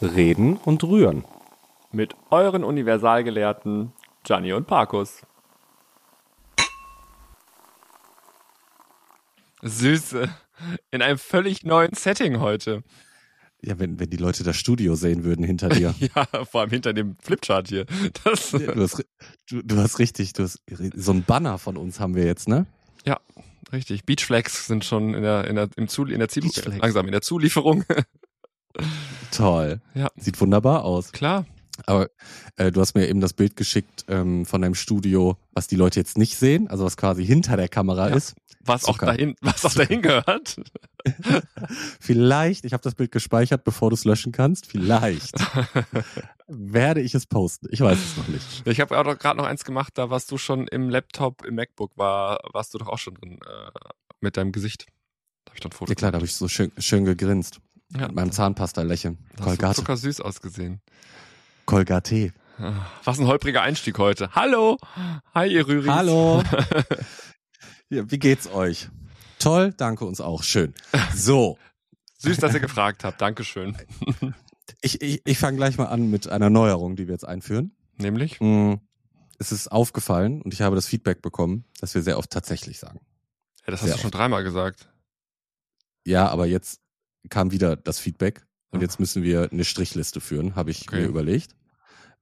Reden und Rühren. Mit euren Universalgelehrten Gianni und Parkus. Süße. In einem völlig neuen Setting heute. Ja, wenn, wenn die Leute das Studio sehen würden hinter dir. Ja, vor allem hinter dem Flipchart hier. Das, du, hast, du, du hast richtig, du hast, so ein Banner von uns haben wir jetzt, ne? ja, richtig. Beachflags sind schon in der, in der, im Zul in der Beachflags. langsam in der Zulieferung. Toll. Ja. Sieht wunderbar aus. Klar. Aber äh, du hast mir eben das Bild geschickt ähm, von deinem Studio, was die Leute jetzt nicht sehen, also was quasi hinter der Kamera Ja. ist. Was auch dahin, was auch dahin gehört. Vielleicht, ich habe das Bild gespeichert, bevor du es löschen kannst. Vielleicht werde ich es posten. Ich weiß es noch nicht. Ich habe auch gerade noch eins gemacht, da warst du schon im Laptop, im MacBook war, warst du doch auch schon drin äh, mit deinem Gesicht. Da habe ich dann ein Foto Ja klar, da habe ich so schön, schön gegrinst. Ja, Mit meinem Zahnpasta-Lächeln. da hast du Colgate. zuckersüß ausgesehen. Colgate. Ah, Was ein holpriger Einstieg heute. Hallo! Hi, ihr Rüris. Hallo. ja, wie geht's euch? Toll, danke uns auch. Schön. So, Süß, dass ihr gefragt habt. Dankeschön. ich, ich, ich fange gleich mal an mit einer Neuerung, die wir jetzt einführen. Nämlich? Mm, Es ist aufgefallen und ich habe das Feedback bekommen, dass wir sehr oft tatsächlich sagen. Ja, das hast Sehr du schon dreimal gesagt. Ja, aber jetzt kam wieder das Feedback und jetzt müssen wir eine Strichliste führen, habe ich Okay. mir überlegt.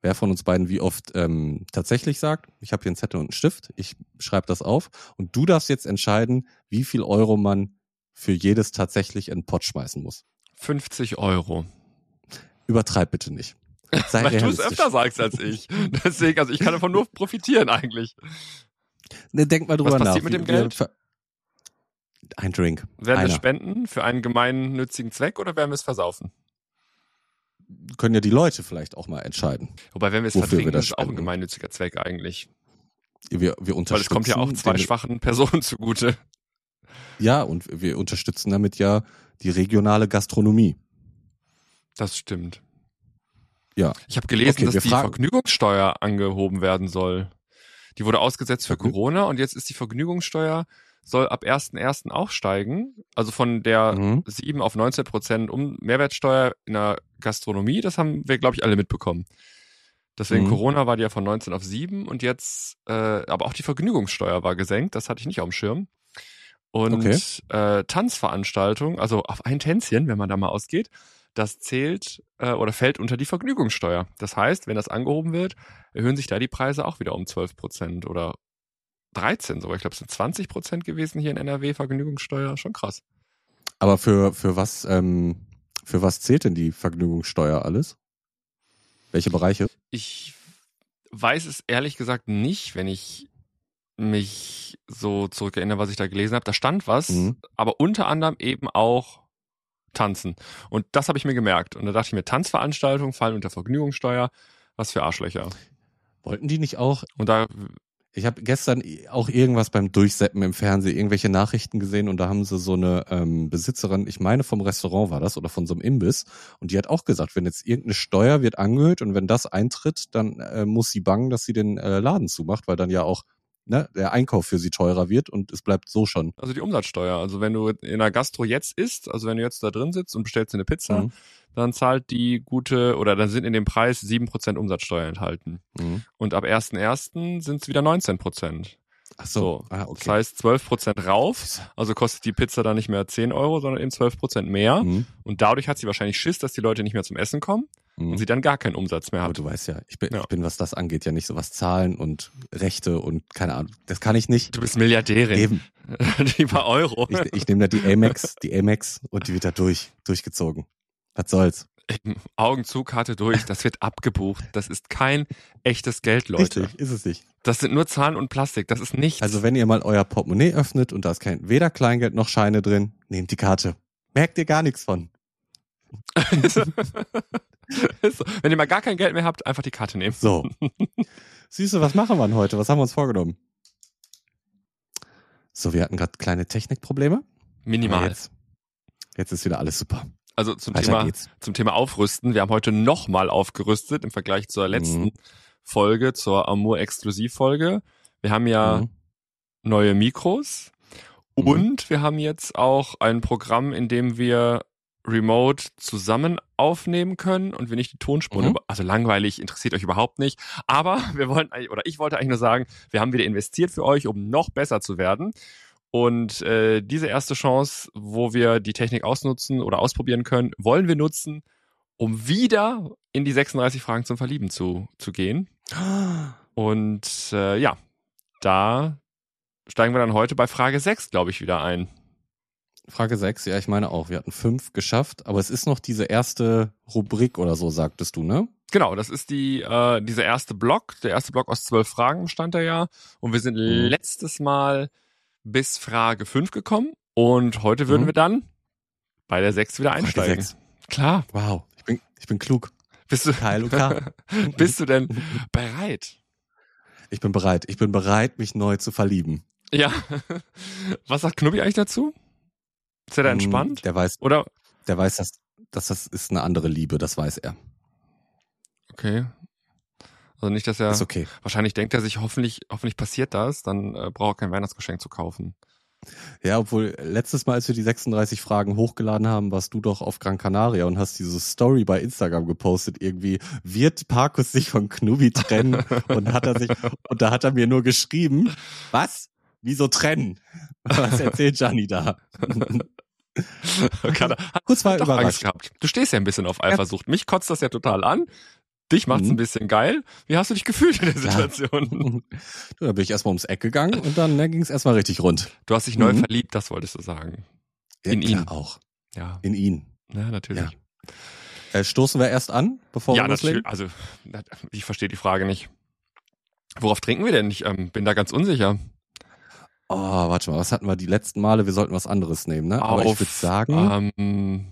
Wer von uns beiden wie oft ähm, tatsächlich sagt, ich habe hier einen Zettel und einen Stift, ich schreibe das auf und du darfst jetzt entscheiden, wie viel Euro man für jedes tatsächlich in den Pott schmeißen muss. 50 Euro. Übertreib bitte nicht. Sei Weil du es öfter sagst als ich. Deswegen, also ich kann davon nur profitieren eigentlich. Ne, denk mal drüber Was nach. passiert mit Wir- dem Geld? Ein Drink. Werden wir Einer. spenden für einen gemeinnützigen Zweck oder werden wir es versaufen? Können ja die Leute vielleicht auch mal entscheiden. Wobei, wenn wir es wir vertrinken, das ist es auch ein spenden. gemeinneutziger Zweck eigentlich. Wir, wir Weil unterstützen. es kommt ja auch zwei schwachen Personen zugute. Ja, und wir unterstützen damit ja die regionale Gastronomie. Das stimmt. Ja. Ich habe gelesen, Okay, wir dass die fragen- Vergnügungssteuer angehoben werden soll. Die wurde ausgesetzt für Vergnü- Corona und jetzt ist die Vergnügungssteuer soll ab 1.1. auch steigen. Also von der Mhm. 7 auf 19 Prozent um Mehrwertsteuer in der Gastronomie. Das haben wir, glaube ich, alle mitbekommen. Deswegen Mhm. Corona war die ja von 19 auf 7 und jetzt, äh, aber auch die Vergnügungssteuer war gesenkt. Das hatte ich nicht auf dem Schirm. Und Okay. äh, Tanzveranstaltungen, also auf ein Tänzchen, wenn man da mal ausgeht, das zählt äh, oder fällt unter die Vergnügungssteuer. Das heißt, wenn das angehoben wird, erhöhen sich da die Preise auch wieder um 12 Prozent oder 13 sogar. Ich glaube, es sind 20 Prozent gewesen hier in NRW Vergnügungssteuer. Schon krass. Aber für, für was, ähm, für was zählt denn die Vergnügungssteuer alles? Welche Bereiche? Ich weiß es ehrlich gesagt nicht, wenn ich mich so zurückerinnere, was ich da gelesen habe. Da stand was, Mhm. aber unter anderem eben auch Tanzen. Und das habe ich mir gemerkt. Und da dachte ich mir, Tanzveranstaltungen fallen unter Vergnügungssteuer. Was für Arschlöcher. Wollten die nicht auch? Und da, Ich habe gestern auch irgendwas beim Durchseppen im Fernsehen, irgendwelche Nachrichten gesehen und da haben sie so eine ähm, Besitzerin, ich meine vom Restaurant war das oder von so einem Imbiss und die hat auch gesagt, wenn jetzt irgendeine Steuer wird angehört und wenn das eintritt, dann äh, muss sie bangen, dass sie den äh, Laden zumacht, weil dann ja auch ne, der Einkauf für sie teurer wird und es bleibt so schon. also die Umsatzsteuer. Also wenn du in einer Gastro jetzt isst, also wenn du jetzt da drin sitzt und bestellst eine Pizza, Mhm. dann zahlt die gute, oder dann sind in dem Preis 7% Umsatzsteuer enthalten. Mhm. Und ab 1.1. sind es wieder 19%. Ach so, So, ah, Das okay. heißt 12% rauf, also kostet die Pizza dann nicht mehr 10 Euro, sondern eben 12% mehr. Mhm. Und dadurch hat sie wahrscheinlich Schiss, dass die Leute nicht mehr zum Essen kommen und Mhm. sie dann gar keinen Umsatz mehr Aber hat. du weißt ja, ich bin, Ja. ich bin, was das angeht, ja nicht so was Zahlen und Rechte und keine Ahnung. Das kann ich nicht. Du bist Milliardärin. Eben. Lieber Euro. Ich, ich nehme da die Amex, die Amex und die wird da durch, durchgezogen. Was soll's? Augen zu, Karte durch, das wird abgebucht. Das ist kein echtes Geld, Leute. Richtig, ist es nicht. Das sind nur Zahlen und Plastik, das ist nichts. Also wenn ihr mal euer Portemonnaie öffnet und da ist kein weder Kleingeld noch Scheine drin, nehmt die Karte. Merkt ihr gar nichts von. Ist so. Wenn ihr mal gar kein Geld mehr habt, einfach die Karte nehmen. So. Süße, was machen wir denn heute? Was haben wir uns vorgenommen? So, wir hatten gerade kleine Technikprobleme. Minimal. Jetzt, jetzt ist wieder alles super. Also zum Weiter Thema, geht's. zum Thema Aufrüsten. Wir haben heute nochmal aufgerüstet im Vergleich zur letzten Mhm. Folge, zur Amour Exklusivfolge. Wir haben ja Mhm. neue Mikros Mhm. und wir haben jetzt auch ein Programm, in dem wir remote zusammen aufnehmen können und wir nicht die Tonspuren, Mhm. also langweilig, interessiert euch überhaupt nicht. Aber wir wollen, eigentlich- oder ich wollte eigentlich nur sagen, wir haben wieder investiert für euch, um noch besser zu werden. Und äh, diese erste Chance, wo wir die Technik ausnutzen oder ausprobieren können, wollen wir nutzen, um wieder in die 36 Fragen zum Verlieben zu, zu gehen. Und äh, ja, da steigen wir dann heute bei Frage 6, glaube ich, wieder ein. Frage 6, ja, ich meine auch. Wir hatten fünf geschafft, aber es ist noch diese erste Rubrik oder so, sagtest du, ne? Genau, das ist die äh, dieser erste Block. Der erste Block aus zwölf Fragen bestand er ja. Und wir sind Mhm. letztes Mal bis Frage 5 gekommen. Und heute würden Mhm. wir dann bei der 6 wieder einsteigen. sechs. Klar. Wow, ich bin, ich bin klug. Bist du, bist du denn bereit? Ich bin bereit. Ich bin bereit, mich neu zu verlieben. Ja. Was sagt Knubbi eigentlich dazu? Ist er da Ähm, entspannt? Der weiß, Oder? der weiß, dass, dass das ist eine andere Liebe, das weiß er. Okay. Also nicht, dass er. Ist okay. Wahrscheinlich denkt er sich, hoffentlich, hoffentlich passiert das, dann äh, braucht er kein Weihnachtsgeschenk zu kaufen. Ja, obwohl letztes Mal, als wir die 36 Fragen hochgeladen haben, warst du doch auf Gran Canaria und hast diese Story bei Instagram gepostet. Irgendwie wird Parkus sich von Knubi trennen und hat er sich und da hat er mir nur geschrieben, was? Wieso trennen? Was erzählt Gianni da? Kann hat Kurz war doch Angst gehabt. Du stehst ja ein bisschen auf Eifersucht. Mich kotzt das ja total an. Dich macht's Mhm. ein bisschen geil. Wie hast du dich gefühlt in der Situation? Du, da bin ich erstmal ums Eck gegangen und dann ne, ging es erstmal richtig rund. Du hast dich neu Mhm. verliebt, das wolltest du sagen. Ja, In ihn. auch. Ja, In ihn. ja natürlich. Äh, stoßen wir erst an, bevor Ja, wir loslegen? natürlich. Also, ich verstehe die Frage nicht. Worauf trinken wir denn? Ich ähm, bin da ganz unsicher. Oh, warte mal, was hatten wir die letzten Male? Wir sollten was anderes nehmen, ne? Aber ich Auf, würde sagen, Ähm,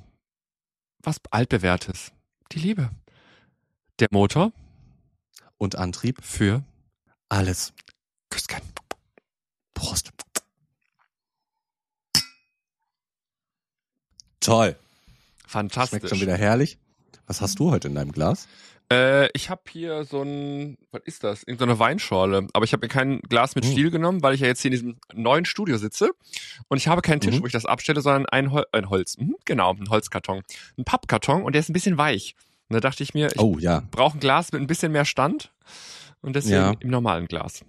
was altbewährtes. Die Liebe. Der Motor und Antrieb, für alles. Küsschen. Prost. Toll. Fantastisch. Schmeckt schon wieder herrlich. Was hast du heute in deinem Glas? Äh, ich habe hier so ein, was ist das? Irgend so eine Weinschorle. Aber ich habe mir kein Glas mit Hm. Stiel genommen, weil ich ja jetzt hier in diesem neuen Studio sitze. Und ich habe keinen Tisch, Mhm. wo ich das abstelle, sondern ein, Hol ein Holz. Mhm, genau, ein Holzkarton. Ein Pappkarton und der ist ein bisschen weich. Und da dachte ich mir, ich Oh ja, brauche ein Glas mit ein bisschen mehr Stand. Und deswegen Ja. im normalen Glas.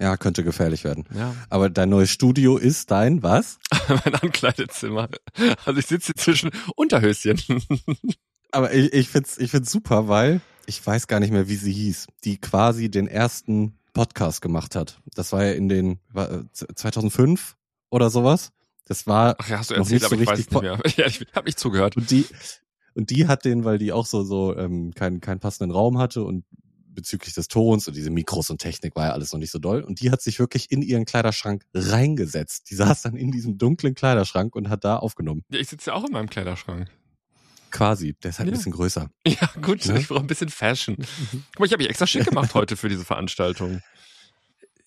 ja, könnte gefährlich werden. Ja. Aber dein neues Studio ist dein was? mein Ankleidezimmer. Also ich sitze hier zwischen Unterhöschen. Aber ich, ich find's, ich find's super, weil ich weiß gar nicht mehr, wie sie hieß, die quasi den ersten Podcast gemacht hat. Das war ja in den war, äh, 2005 oder sowas. Das war Ach ja, hast du Noch erzählt, nicht so aber ich weiß richtig nicht mehr. Ja, ich habe nicht zugehört. Und die, und die hat den, weil die auch so, so ähm, keinen, keinen passenden Raum hatte und bezüglich des Tons und diese Mikros und Technik war ja alles noch nicht so doll. Und die hat sich wirklich in ihren Kleiderschrank reingesetzt. Die saß dann in diesem dunklen Kleiderschrank und hat da aufgenommen. Ja, ich sitze ja auch in meinem Kleiderschrank. Quasi. Der ist halt Ja. ein bisschen größer. Ja, gut, Ja. ich brauche ein bisschen Fashion. Guck mal, ich habe mich extra schick gemacht heute für diese Veranstaltung.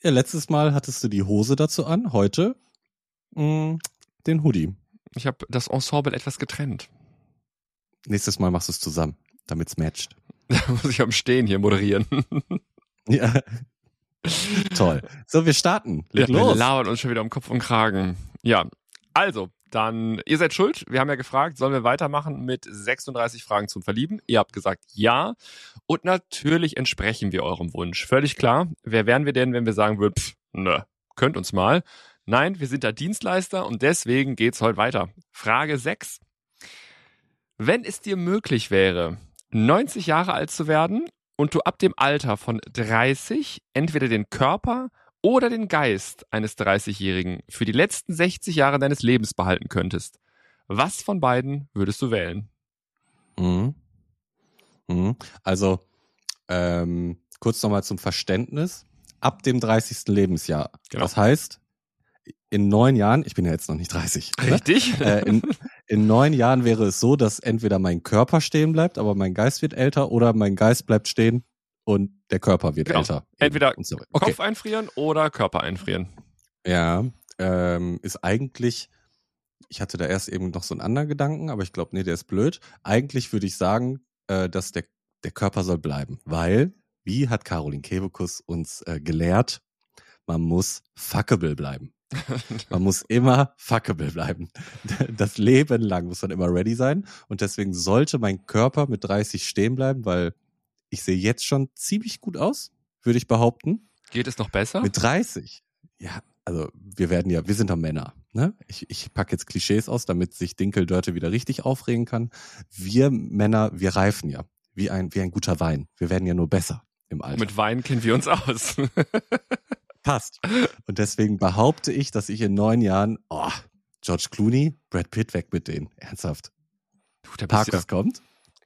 Ja, letztes Mal hattest du die Hose dazu an, heute mh, den Hoodie. Ich habe das Ensemble etwas getrennt. Nächstes Mal machst du es zusammen, damit's matcht. Da muss ich am Stehen hier moderieren. Ja. Toll. So, wir starten. Leg Ja, wir los. labern uns schon wieder um Kopf und Kragen. Ja, also, dann, ihr seid schuld. Wir haben ja gefragt, sollen wir weitermachen mit 36 Fragen zum Verlieben? Ihr habt gesagt ja. Und natürlich entsprechen wir eurem Wunsch. Völlig klar. Wer wären wir denn, wenn wir sagen würden, pff, nö, könnt uns mal. Nein, wir sind da Dienstleister und deswegen geht's heute weiter. Frage 6. Wenn es dir möglich wäre, 90 Jahre alt zu werden und du ab dem Alter von 30 entweder den Körper oder den Geist eines 30-Jährigen für die letzten 60 Jahre deines Lebens behalten könntest, was von beiden würdest du wählen? Mhm. Mhm. Also, ähm, kurz nochmal zum Verständnis. Ab dem 30. Lebensjahr. Genau. Das heißt, in neun Jahren, ich bin ja jetzt noch nicht 30. Ne? Richtig? Äh, in, in neun Jahren wäre es so, dass entweder mein Körper stehen bleibt, aber mein Geist wird älter, oder mein Geist bleibt stehen und der Körper wird Genau. älter. Entweder so. Okay. Kopf einfrieren oder Körper einfrieren. Ja, ähm, ist eigentlich, ich hatte da erst eben noch so einen anderen Gedanken, aber ich glaube, nee, der ist blöd. Eigentlich würde ich sagen, äh, dass der, der Körper soll bleiben, weil, wie hat Caroline Kebekus uns äh, gelehrt, man muss fuckable bleiben. Man muss immer fuckable bleiben. Das Leben lang muss man immer ready sein. Und deswegen sollte mein Körper mit 30 stehen bleiben, weil ich sehe jetzt schon ziemlich gut aus, würde ich behaupten. Geht es noch besser? Mit 30. Ja, also wir werden ja, wir sind doch Männer. Ne? Ich, ich packe jetzt Klischees aus, damit sich Dinkeldörte wieder richtig aufregen kann. Wir Männer, wir reifen ja. Wie ein, wie ein guter Wein. Wir werden ja nur besser im Alter. Mit Wein kennen wir uns aus. Passt. Und deswegen behaupte ich, dass ich in neun Jahren, oh, George Clooney, Brad Pitt weg mit denen. Ernsthaft. Du, da Parkers ja, kommt.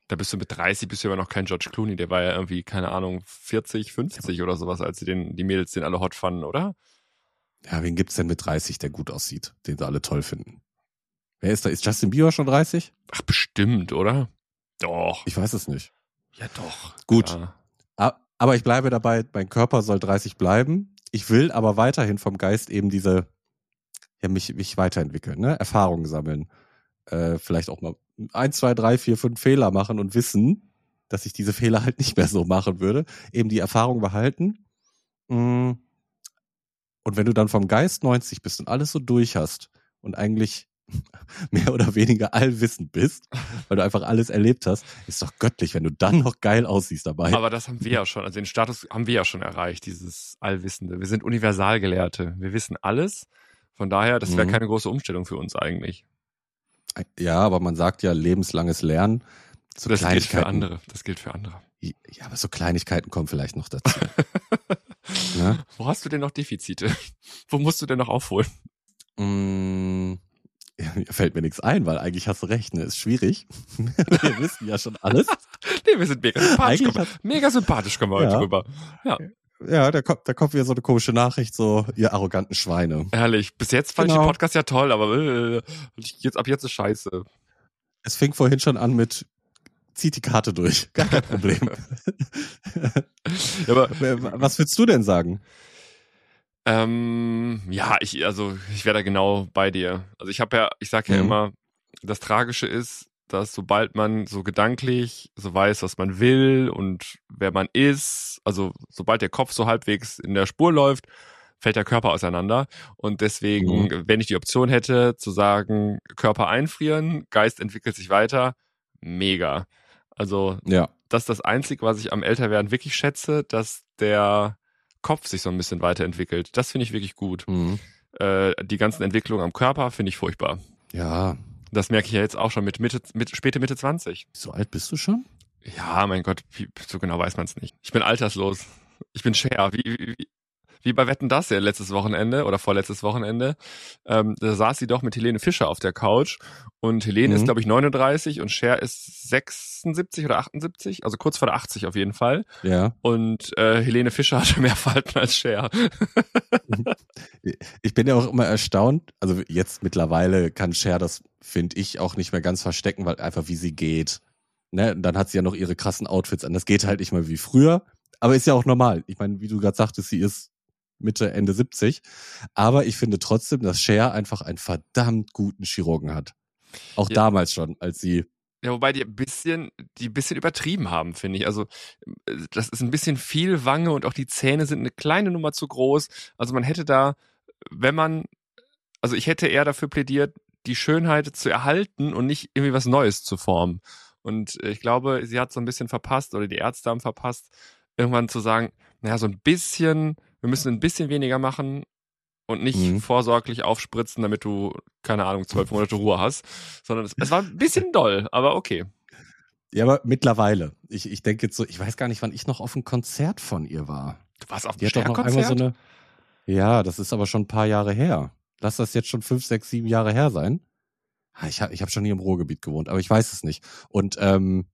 Da bist du mit 30 bist du aber noch kein George Clooney, der war ja irgendwie, keine Ahnung, 40, 50 oder sowas, als sie den, die Mädels den alle hot fanden, oder? Ja, wen gibt's denn mit 30, der gut aussieht, den sie alle toll finden? Wer ist da? Ist Justin Bieber schon 30? Ach, bestimmt, oder? Doch. Ich weiß es nicht. Ja, doch. Gut. Ja. Aber ich bleibe dabei, mein Körper soll 30 bleiben. Ich will aber weiterhin vom Geist eben diese, ja, mich, mich weiterentwickeln, ne? Erfahrungen sammeln. Äh, vielleicht auch mal ein, zwei, drei, vier, fünf Fehler machen und wissen, dass ich diese Fehler halt nicht mehr so machen würde. Eben die Erfahrung behalten. Mm. Und wenn du dann vom Geist 90 bist und alles so durch hast und eigentlich mehr oder weniger allwissend bist, weil du einfach alles erlebt hast, ist doch göttlich, wenn du dann noch geil aussiehst dabei. Aber das haben wir ja schon, also den Status haben wir ja schon erreicht, dieses Allwissende. Wir sind Universalgelehrte. Wir wissen alles. Von daher, das wäre Mhm. keine große Umstellung für uns eigentlich. Ja, aber man sagt ja lebenslanges Lernen. So Das gilt für andere. Das gilt für andere. Ja, aber so Kleinigkeiten kommen vielleicht noch dazu. ne? Wo hast du denn noch Defizite? Wo musst du denn noch aufholen? mm, ja, fällt mir nichts ein, weil eigentlich hast du recht, ne? Ist schwierig. Wir wissen ja schon alles. Nee, wir sind mega sympathisch. Mega sympathisch kommen wir Ja. heute rüber. Ja, da kommt, da kommt wieder so eine komische Nachricht, so, ihr arroganten Schweine. Herrlich. Bis jetzt fand ich Genau. den Podcast ja toll, aber äh, jetzt ab jetzt ist scheiße. Es fing vorhin schon an mit, zieht die Karte durch. Gar kein Problem. Ja, aber Was würdest du denn sagen? Ähm, ja, ich, also ich wäre da genau bei dir. Also ich habe ja, ich sage ja Mhm. immer, das Tragische ist, dass sobald man so gedanklich so weiß, was man will und wer man ist, also sobald der Kopf so halbwegs in der Spur läuft, fällt der Körper auseinander. Und deswegen, Mhm. wenn ich die Option hätte, zu sagen, Körper einfrieren, Geist entwickelt sich weiter, mega. Also Ja. das ist das Einzige, was ich am Älterwerden wirklich schätze, dass der Kopf sich so ein bisschen weiterentwickelt. Das finde ich wirklich gut. Mhm. Äh, die ganzen Entwicklungen am Körper finde ich furchtbar. Ja. Das merke ich ja jetzt auch schon mit Mitte, mit, späte Mitte 20. So alt bist du schon? Ja, mein Gott, wie, so genau weiß man es nicht. Ich bin alterslos. Ich bin Cher. Wie, wie, wie- bei Wetten das ja letztes Wochenende oder vorletztes Wochenende. Ähm, da saß sie doch mit Helene Fischer auf der Couch und Helene Mhm. ist, glaube ich, 39 und Cher ist 76 oder 78, also kurz vor der 80 auf jeden Fall. Ja. Und äh, Helene Fischer hatte mehr Falten als Cher. Ich bin ja auch immer erstaunt. Also jetzt mittlerweile kann Cher das, finde ich, auch nicht mehr ganz verstecken, weil einfach wie sie geht. Ne? Und Dann hat sie ja noch ihre krassen Outfits an. Das geht halt nicht mehr wie früher. Aber ist ja auch normal. Ich meine, wie du gerade sagtest, sie ist Mitte, Ende 70. Aber ich finde trotzdem, dass Cher einfach einen verdammt guten Chirurgen hat. Auch Ja. damals schon, als sie. Ja, wobei die ein bisschen, die ein bisschen übertrieben haben, finde ich. Also äh, das ist ein bisschen viel Wange und auch die Zähne sind eine kleine Nummer zu groß. Also man hätte da, wenn man, also ich hätte eher dafür plädiert, die Schönheit zu erhalten und nicht irgendwie was Neues zu formen. Und äh, ich glaube, sie hat so ein bisschen verpasst oder die Ärzte haben verpasst, irgendwann zu sagen, naja, so ein bisschen, wir müssen ein bisschen weniger machen und nicht Mhm. vorsorglich aufspritzen, damit du, keine Ahnung, zwölf Monate Ruhe hast, sondern es, es war ein bisschen doll, aber okay. Ja, aber mittlerweile. Ich, ich denke jetzt so, ich weiß gar nicht, wann ich noch auf ein Konzert von ihr war. Du warst auf dem einmal so eine. Ja, das ist aber schon ein paar Jahre her. Lass das jetzt schon fünf, sechs, sieben Jahre her sein. Ah, Ich habe ich hab schon hier im Ruhrgebiet gewohnt, aber ich weiß es nicht. Und ähm,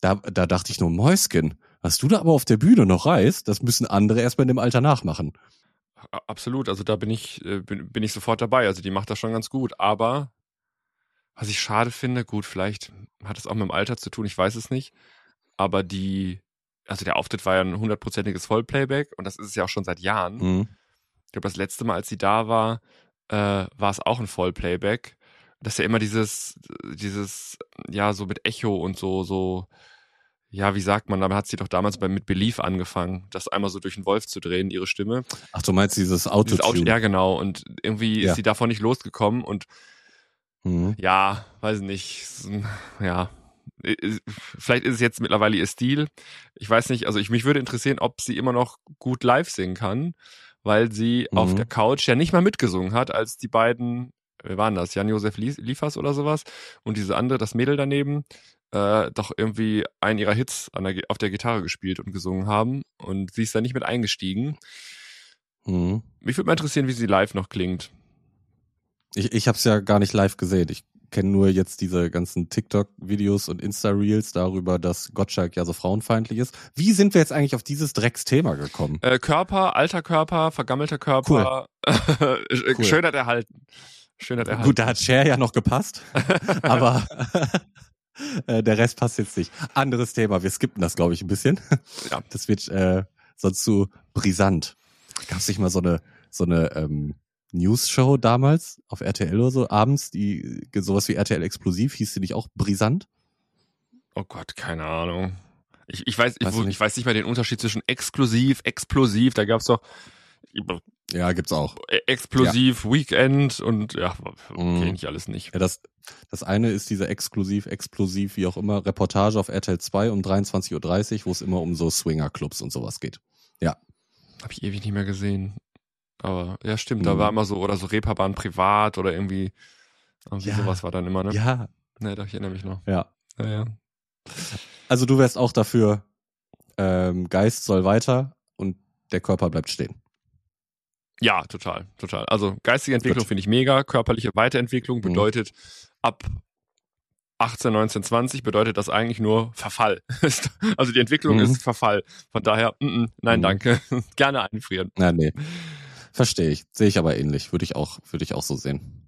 da, da dachte ich nur, Mäuschen, was du da aber auf der Bühne noch reißt, das müssen andere erstmal in dem Alter nachmachen. Absolut, also da bin ich, äh, bin, bin ich sofort dabei. Also die macht das schon ganz gut. Aber was ich schade finde, gut, vielleicht hat es auch mit dem Alter zu tun, ich weiß es nicht. Aber die, also der Auftritt war ja ein hundertprozentiges Vollplayback und das ist es ja auch schon seit Jahren. Mhm. Ich glaube, das letzte Mal, als sie da war, äh, war es auch ein Vollplayback. Das ist ja immer dieses, dieses, ja, so mit Echo und so, so, ja, wie sagt man, aber hat sie doch damals bei mit Belief angefangen, das einmal so durch den Wolf zu drehen, ihre Stimme. Ach, du meinst dieses Auto, Dieses Auto ja, genau. Und irgendwie Ja. ist sie davon nicht losgekommen und Mhm. ja, weiß nicht, ja. Vielleicht ist es jetzt mittlerweile ihr Stil. Ich weiß nicht, also ich mich würde interessieren, ob sie immer noch gut live singen kann, weil sie auf Mhm. der Couch ja nicht mal mitgesungen hat, als die beiden, wer waren das, Jan-Josef Lie- Liefers oder sowas und diese andere, das Mädel daneben, äh, doch irgendwie einen ihrer Hits der, auf der Gitarre gespielt und gesungen haben und sie ist da nicht mit eingestiegen. Mhm. Mich würde mal interessieren, wie sie live noch klingt. Ich, ich habe es ja gar nicht live gesehen. Ich kenne nur jetzt diese ganzen TikTok-Videos und Insta-Reels darüber, dass Gottschalk ja so frauenfeindlich ist. Wie sind wir jetzt eigentlich auf dieses Drecksthema gekommen? Äh, Körper, alter Körper, vergammelter Körper, Cool. Schönheit erhalten. Schönheit erhalten. Gut, da hat Cher ja noch gepasst, aber äh, der Rest passt jetzt nicht. Anderes Thema, wir skippen das, glaube ich, ein bisschen. Ja. Das wird äh, sonst zu brisant. Gab es nicht mal so eine, so eine ähm, News-Show damals auf RTL oder so, abends, die sowas wie RTL Explosiv, hieß die nicht auch brisant? Oh Gott, keine Ahnung. Ich, ich weiß, ich, nicht? ich weiß nicht mal den Unterschied zwischen exklusiv, explosiv. Da gab's doch Ja, gibt's auch. äh, explosiv, Weekend und ja, Mhm. kenne ich alles nicht. Ja, das, das eine ist diese exklusiv, explosiv, wie auch immer, Reportage auf RTL 2 um 23.30 Uhr, wo es immer um so Swinger-Clubs und sowas geht. Habe ich ewig nicht mehr gesehen. Aber ja, stimmt, da Mhm. war immer so, oder so Reeperbahn privat oder irgendwie, irgendwie Ja. sowas war dann immer, ne? Ja, Ne, doch, ich erinnere mich noch. ja. Ja, ja. Also du wärst auch dafür, ähm, Geist soll weiter und der Körper bleibt stehen. Ja, total, total. Also geistige Entwicklung finde ich mega. Körperliche Weiterentwicklung Mhm. bedeutet ab 18, 19, 20 bedeutet das eigentlich nur Verfall. also die Entwicklung Mhm. ist Verfall. Von daher, mm, mm, nein, Mhm. danke. Gerne einfrieren. Na, nee. Verstehe ich. Sehe ich aber ähnlich. Würde ich auch, würde ich auch so sehen.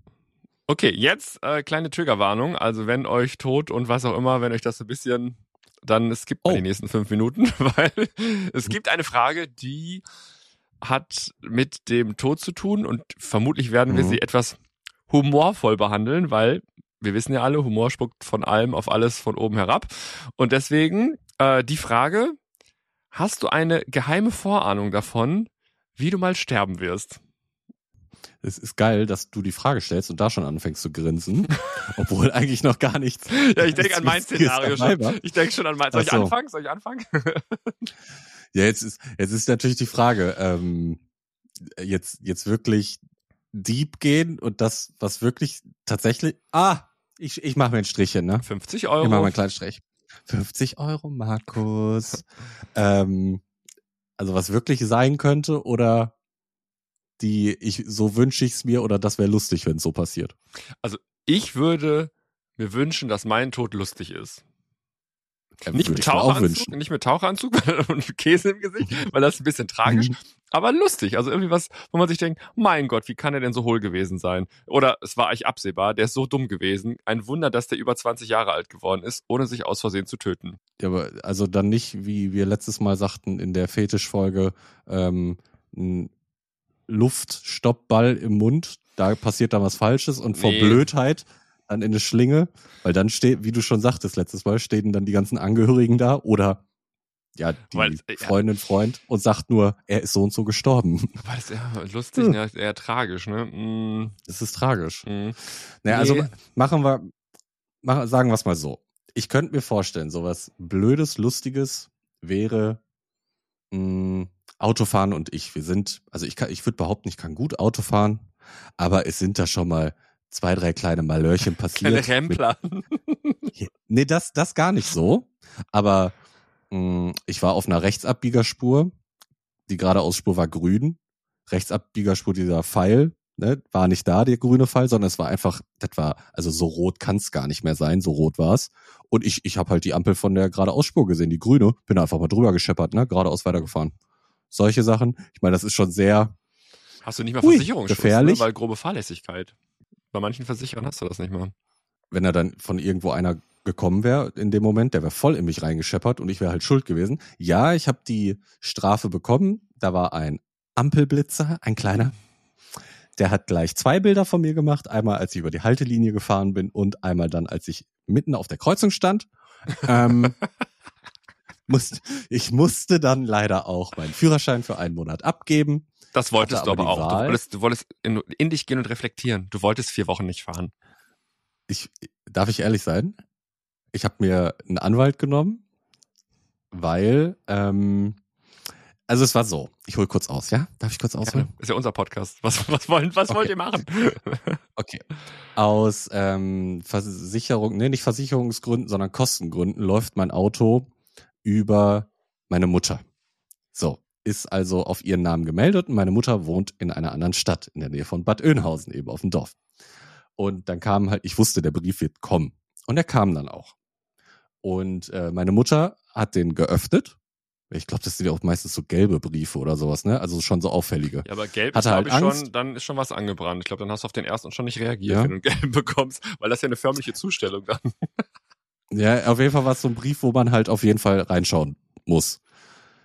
Okay, jetzt äh, kleine Triggerwarnung. Also wenn euch Tod und was auch immer, wenn euch das so ein bisschen, dann skippt mal Oh. die nächsten fünf Minuten, weil es gibt eine Frage, die hat mit dem Tod zu tun und vermutlich werden wir Mhm. sie etwas humorvoll behandeln, weil wir wissen ja alle, Humor spuckt von allem auf alles von oben herab. Und deswegen äh, die Frage, hast du eine geheime Vorahnung davon, wie du mal sterben wirst? Es ist geil, dass du die Frage stellst und da schon anfängst zu grinsen, obwohl eigentlich noch gar nichts. Ja, ich denke an mein Szenario schon. Ich denke schon an mein. Soll ich so. anfangen? Soll ich anfangen? Ja, jetzt ist, jetzt ist natürlich die Frage, ähm, jetzt, jetzt wirklich deep gehen und das, was wirklich tatsächlich, ah, ich, ich mache mir ein Strichchen, ne? 50 Ich mache Euro. mal einen kleinen Strich. 50 Euro, Markus. ähm, also was wirklich sein könnte oder die, ich, so wünsche ich es mir oder das wäre lustig, wenn es so passiert. Ich würde mir wünschen, dass mein Tod lustig ist. Nicht mit Taucheranzug, nicht mit Taucheranzug und Käse im Gesicht, weil das ist ein bisschen tragisch, Mhm. aber lustig. Also irgendwie was, wo man sich denkt, mein Gott, wie kann er denn so hohl gewesen sein? Oder es war eigentlich absehbar, der ist so dumm gewesen. Ein Wunder, dass der über 20 Jahre alt geworden ist, ohne sich aus Versehen zu töten. Ja, aber also dann nicht, wie wir letztes Mal sagten in der Fetischfolge, ähm, ein Luftstoppball im Mund, da passiert dann was Falsches und vor Nee. Blödheit in eine Schlinge, weil dann steht, wie du schon sagtest letztes Mal, stehen dann die ganzen Angehörigen da oder ja, die Weil, äh, ja. Freundin, Freund und sagt nur, er ist so und so gestorben. Aber das ist ja lustig, Hm. ne? eher tragisch, ne? Mm, Das ist tragisch. mm. Naja, also Nee. machen wir, machen, sagen wir es mal so. Ich könnte mir vorstellen, sowas Blödes, Lustiges wäre mh, Autofahren und ich. Wir sind, also ich kann, ich würde behaupten, ich kann gut Auto fahren, aber es sind da schon mal zwei, drei kleine Malörchen passiert. Keine Rempler. Mit, nee, das, das gar nicht so. Aber mh, ich war auf einer Rechtsabbiegerspur. Die geradeausspur war grün. Rechtsabbiegerspur, dieser Pfeil, ne, war nicht da, der grüne Pfeil, sondern es war einfach, das war, also so rot kann es gar nicht mehr sein, so rot war's. Und ich, ich habe halt die Ampel von der geradeausspur gesehen, die grüne, bin einfach mal drüber gescheppert, ne, geradeaus weitergefahren. Solche Sachen. Ich meine, das ist schon sehr, Hast du nicht mal Versicherungsschutz, gefährlich. Ne? weil grobe Fahrlässigkeit. Bei manchen Versicherern hast du das nicht mal. wenn er dann von irgendwo einer gekommen wäre in dem Moment, der wäre voll in mich reingescheppert und ich wäre halt schuld gewesen. Ja, ich habe die Strafe bekommen. Da war ein Ampelblitzer, ein kleiner. Der hat gleich zwei Bilder von mir gemacht. Einmal, als ich über die Haltelinie gefahren bin und einmal dann, als ich mitten auf der Kreuzung stand. Ähm, musste, ich musste dann leider auch meinen Führerschein für einen Monat abgeben. Das wolltest du aber aber auch. Du wolltest, du wolltest in, in dich gehen und reflektieren. Du wolltest vier Wochen nicht fahren. Ich, darf ich ehrlich sein? Ich habe mir einen Anwalt genommen, weil, ähm, also es war so. Ich hole kurz aus, ja? Darf ich kurz ausholen? Ist ja unser Podcast. Was, was, wollen, was Okay. wollt ihr machen? Okay. Aus ähm, Versicherung, nee, nicht Versicherungsgründen, sondern Kostengründen läuft mein Auto über meine Mutter. So, ist also auf ihren Namen gemeldet und meine Mutter wohnt in einer anderen Stadt, in der Nähe von Bad Oeynhausen, eben auf dem Dorf. Und dann kam halt, ich wusste, der Brief wird kommen. Und er kam dann auch. Und äh, meine Mutter hat den geöffnet. Ich glaube, das sind ja auch meistens so gelbe Briefe oder sowas, ne? Also schon so auffällige. Ja, aber gelb ist, halt ich, Angst. schon, dann ist schon was angebrannt. Ich glaube, dann hast du auf den ersten schon nicht reagiert, Ja. wenn du einen gelben bekommst, weil das ist ja eine förmliche Zustellung dann. Ja, auf jeden Fall war es so ein Brief, wo man halt auf jeden Fall reinschauen muss.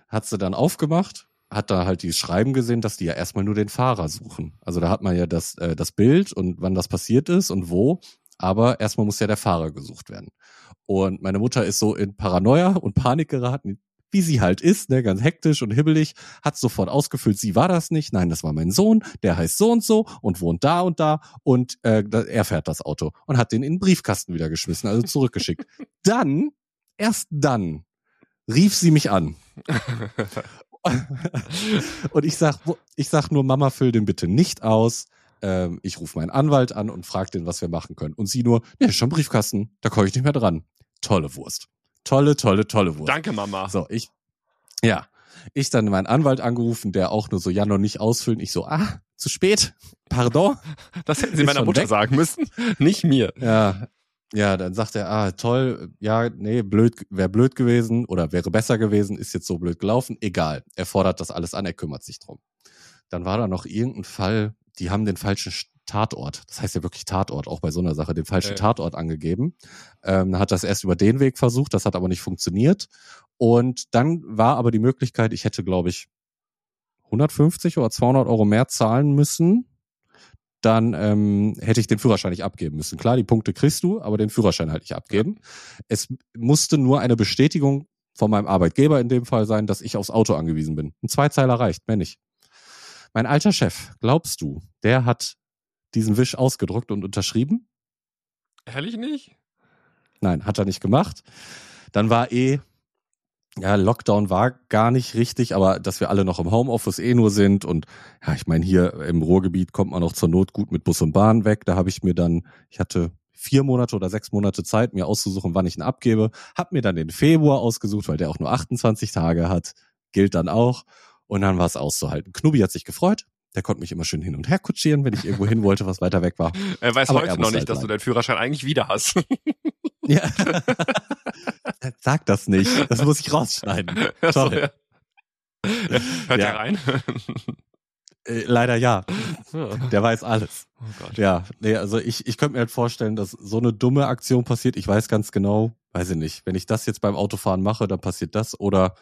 Hat sie dann aufgemacht, hat da halt die Schreiben gesehen, dass die ja erstmal nur den Fahrer suchen. Also da hat man ja das, äh, das Bild und wann das passiert ist und wo. Aber erstmal muss ja der Fahrer gesucht werden. Und meine Mutter ist so in Paranoia und Panik geraten, wie sie halt ist, ne, ganz hektisch und hibbelig, hat sofort ausgefüllt, sie war das nicht, nein, das war mein Sohn, der heißt so und so und wohnt da und da und äh, er fährt das Auto und hat den in den Briefkasten wieder geschmissen, also zurückgeschickt. dann, erst dann, rief sie mich an. und ich sag, ich sag nur, Mama, füll den bitte nicht aus. Ähm, ich rufe meinen Anwalt an und frage den, was wir machen können. Und sie nur, ist schon Briefkasten, da komme ich nicht mehr dran. Tolle Wurst. Tolle, tolle, tolle Wurst. Danke, Mama. So, ich, ja, ich dann meinen Anwalt angerufen, der auch nur so, ja, noch nicht ausfüllen. Ich so, ah, zu spät. Pardon. Das hätten sie Ist meiner Mutter weg. sagen müssen, nicht mir. Ja, ja, dann sagt er, ah, toll, ja, nee, blöd, wäre blöd gewesen oder wäre besser gewesen, ist jetzt so blöd gelaufen. Egal, er fordert das alles an, er kümmert sich drum. Dann war da noch irgendein Fall, die haben den falschen Sch- Tatort, das heißt ja wirklich Tatort, auch bei so einer Sache, den falschen Äh. Tatort angegeben. Ähm, hat das erst über den Weg versucht, das hat aber nicht funktioniert. Und dann war aber die Möglichkeit, ich hätte, glaube ich, 150 oder 200 Euro mehr zahlen müssen, dann ähm, hätte ich den Führerschein nicht abgeben müssen. Klar, die Punkte kriegst du, aber den Führerschein halt nicht abgeben. Es musste nur eine Bestätigung von meinem Arbeitgeber in dem Fall sein, dass ich aufs Auto angewiesen bin. Ein Zweizeiler reicht, mehr nicht. Mein alter Chef, glaubst du, der hat diesen Wisch ausgedruckt und unterschrieben? Ehrlich nicht? Nein, hat er nicht gemacht. Dann war eh, ja, Lockdown war gar nicht richtig, aber dass wir alle noch im Homeoffice eh nur sind und ja, ich meine, hier im Ruhrgebiet kommt man auch zur Not gut mit Bus und Bahn weg. Da habe ich mir dann, ich hatte vier Monate oder sechs Monate Zeit, mir auszusuchen, wann ich ihn abgebe. Hab mir dann den Februar ausgesucht, weil der auch nur 28 Tage hat. Gilt dann auch. Und dann war es auszuhalten. Knubi hat sich gefreut. Der konnte mich immer schön hin und her kutschieren, wenn ich irgendwo hin wollte, was weiter weg war. Er weiß Aber heute er noch nicht, halt dass du deinen Führerschein eigentlich wieder hast. Ja. Sag das nicht. Das muss ich rausschneiden. Toll. ja. Hört Ja. ihr rein? Äh, leider ja. oh Der weiß alles. Gott. Ja, nee, also ich, ich könnte mir halt vorstellen, dass so eine dumme Aktion passiert. Ich weiß ganz genau, weiß ich nicht. Wenn ich das jetzt beim Autofahren mache, dann passiert das oder,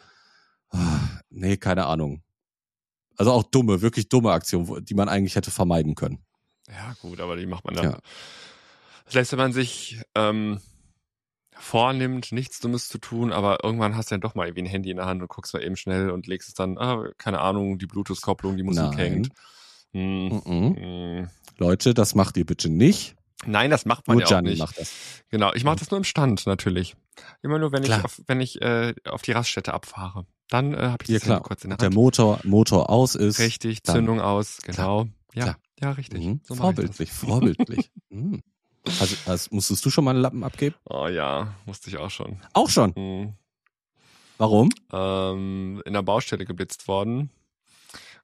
nee, keine Ahnung. Also auch dumme, wirklich dumme Aktionen, wo- die man eigentlich hätte vermeiden können. Ja, gut, aber die macht man dann. Ja. Vielleicht, wenn man sich ähm, vornimmt, nichts Dummes zu tun, aber irgendwann hast du dann doch mal irgendwie ein Handy in der Hand und guckst mal eben schnell und legst es dann, ah, keine Ahnung, die Bluetooth-Kopplung, die Musik Nein. hängt. Hm, Mhm. hm. Leute, das macht ihr bitte nicht. Nein, das macht man Nur ja auch Gianni nicht. macht das. Genau, ich mache das nur im Stand natürlich. Immer nur, wenn ich Klar. auf, wenn ich äh, auf die Raststätte abfahre. Dann äh, habe ich Ja, das klar. kurz in der Der Hand. Motor, Motor aus ist. Richtig, Zündung aus, genau. Ja, klar. ja, richtig. Mhm. So ich vorbildlich, vorbildlich. Mhm. Also, also, musstest du schon mal einen Lappen abgeben? Oh ja, musste ich auch schon. Auch schon. Hm. Warum? Ähm, in der Baustelle geblitzt worden.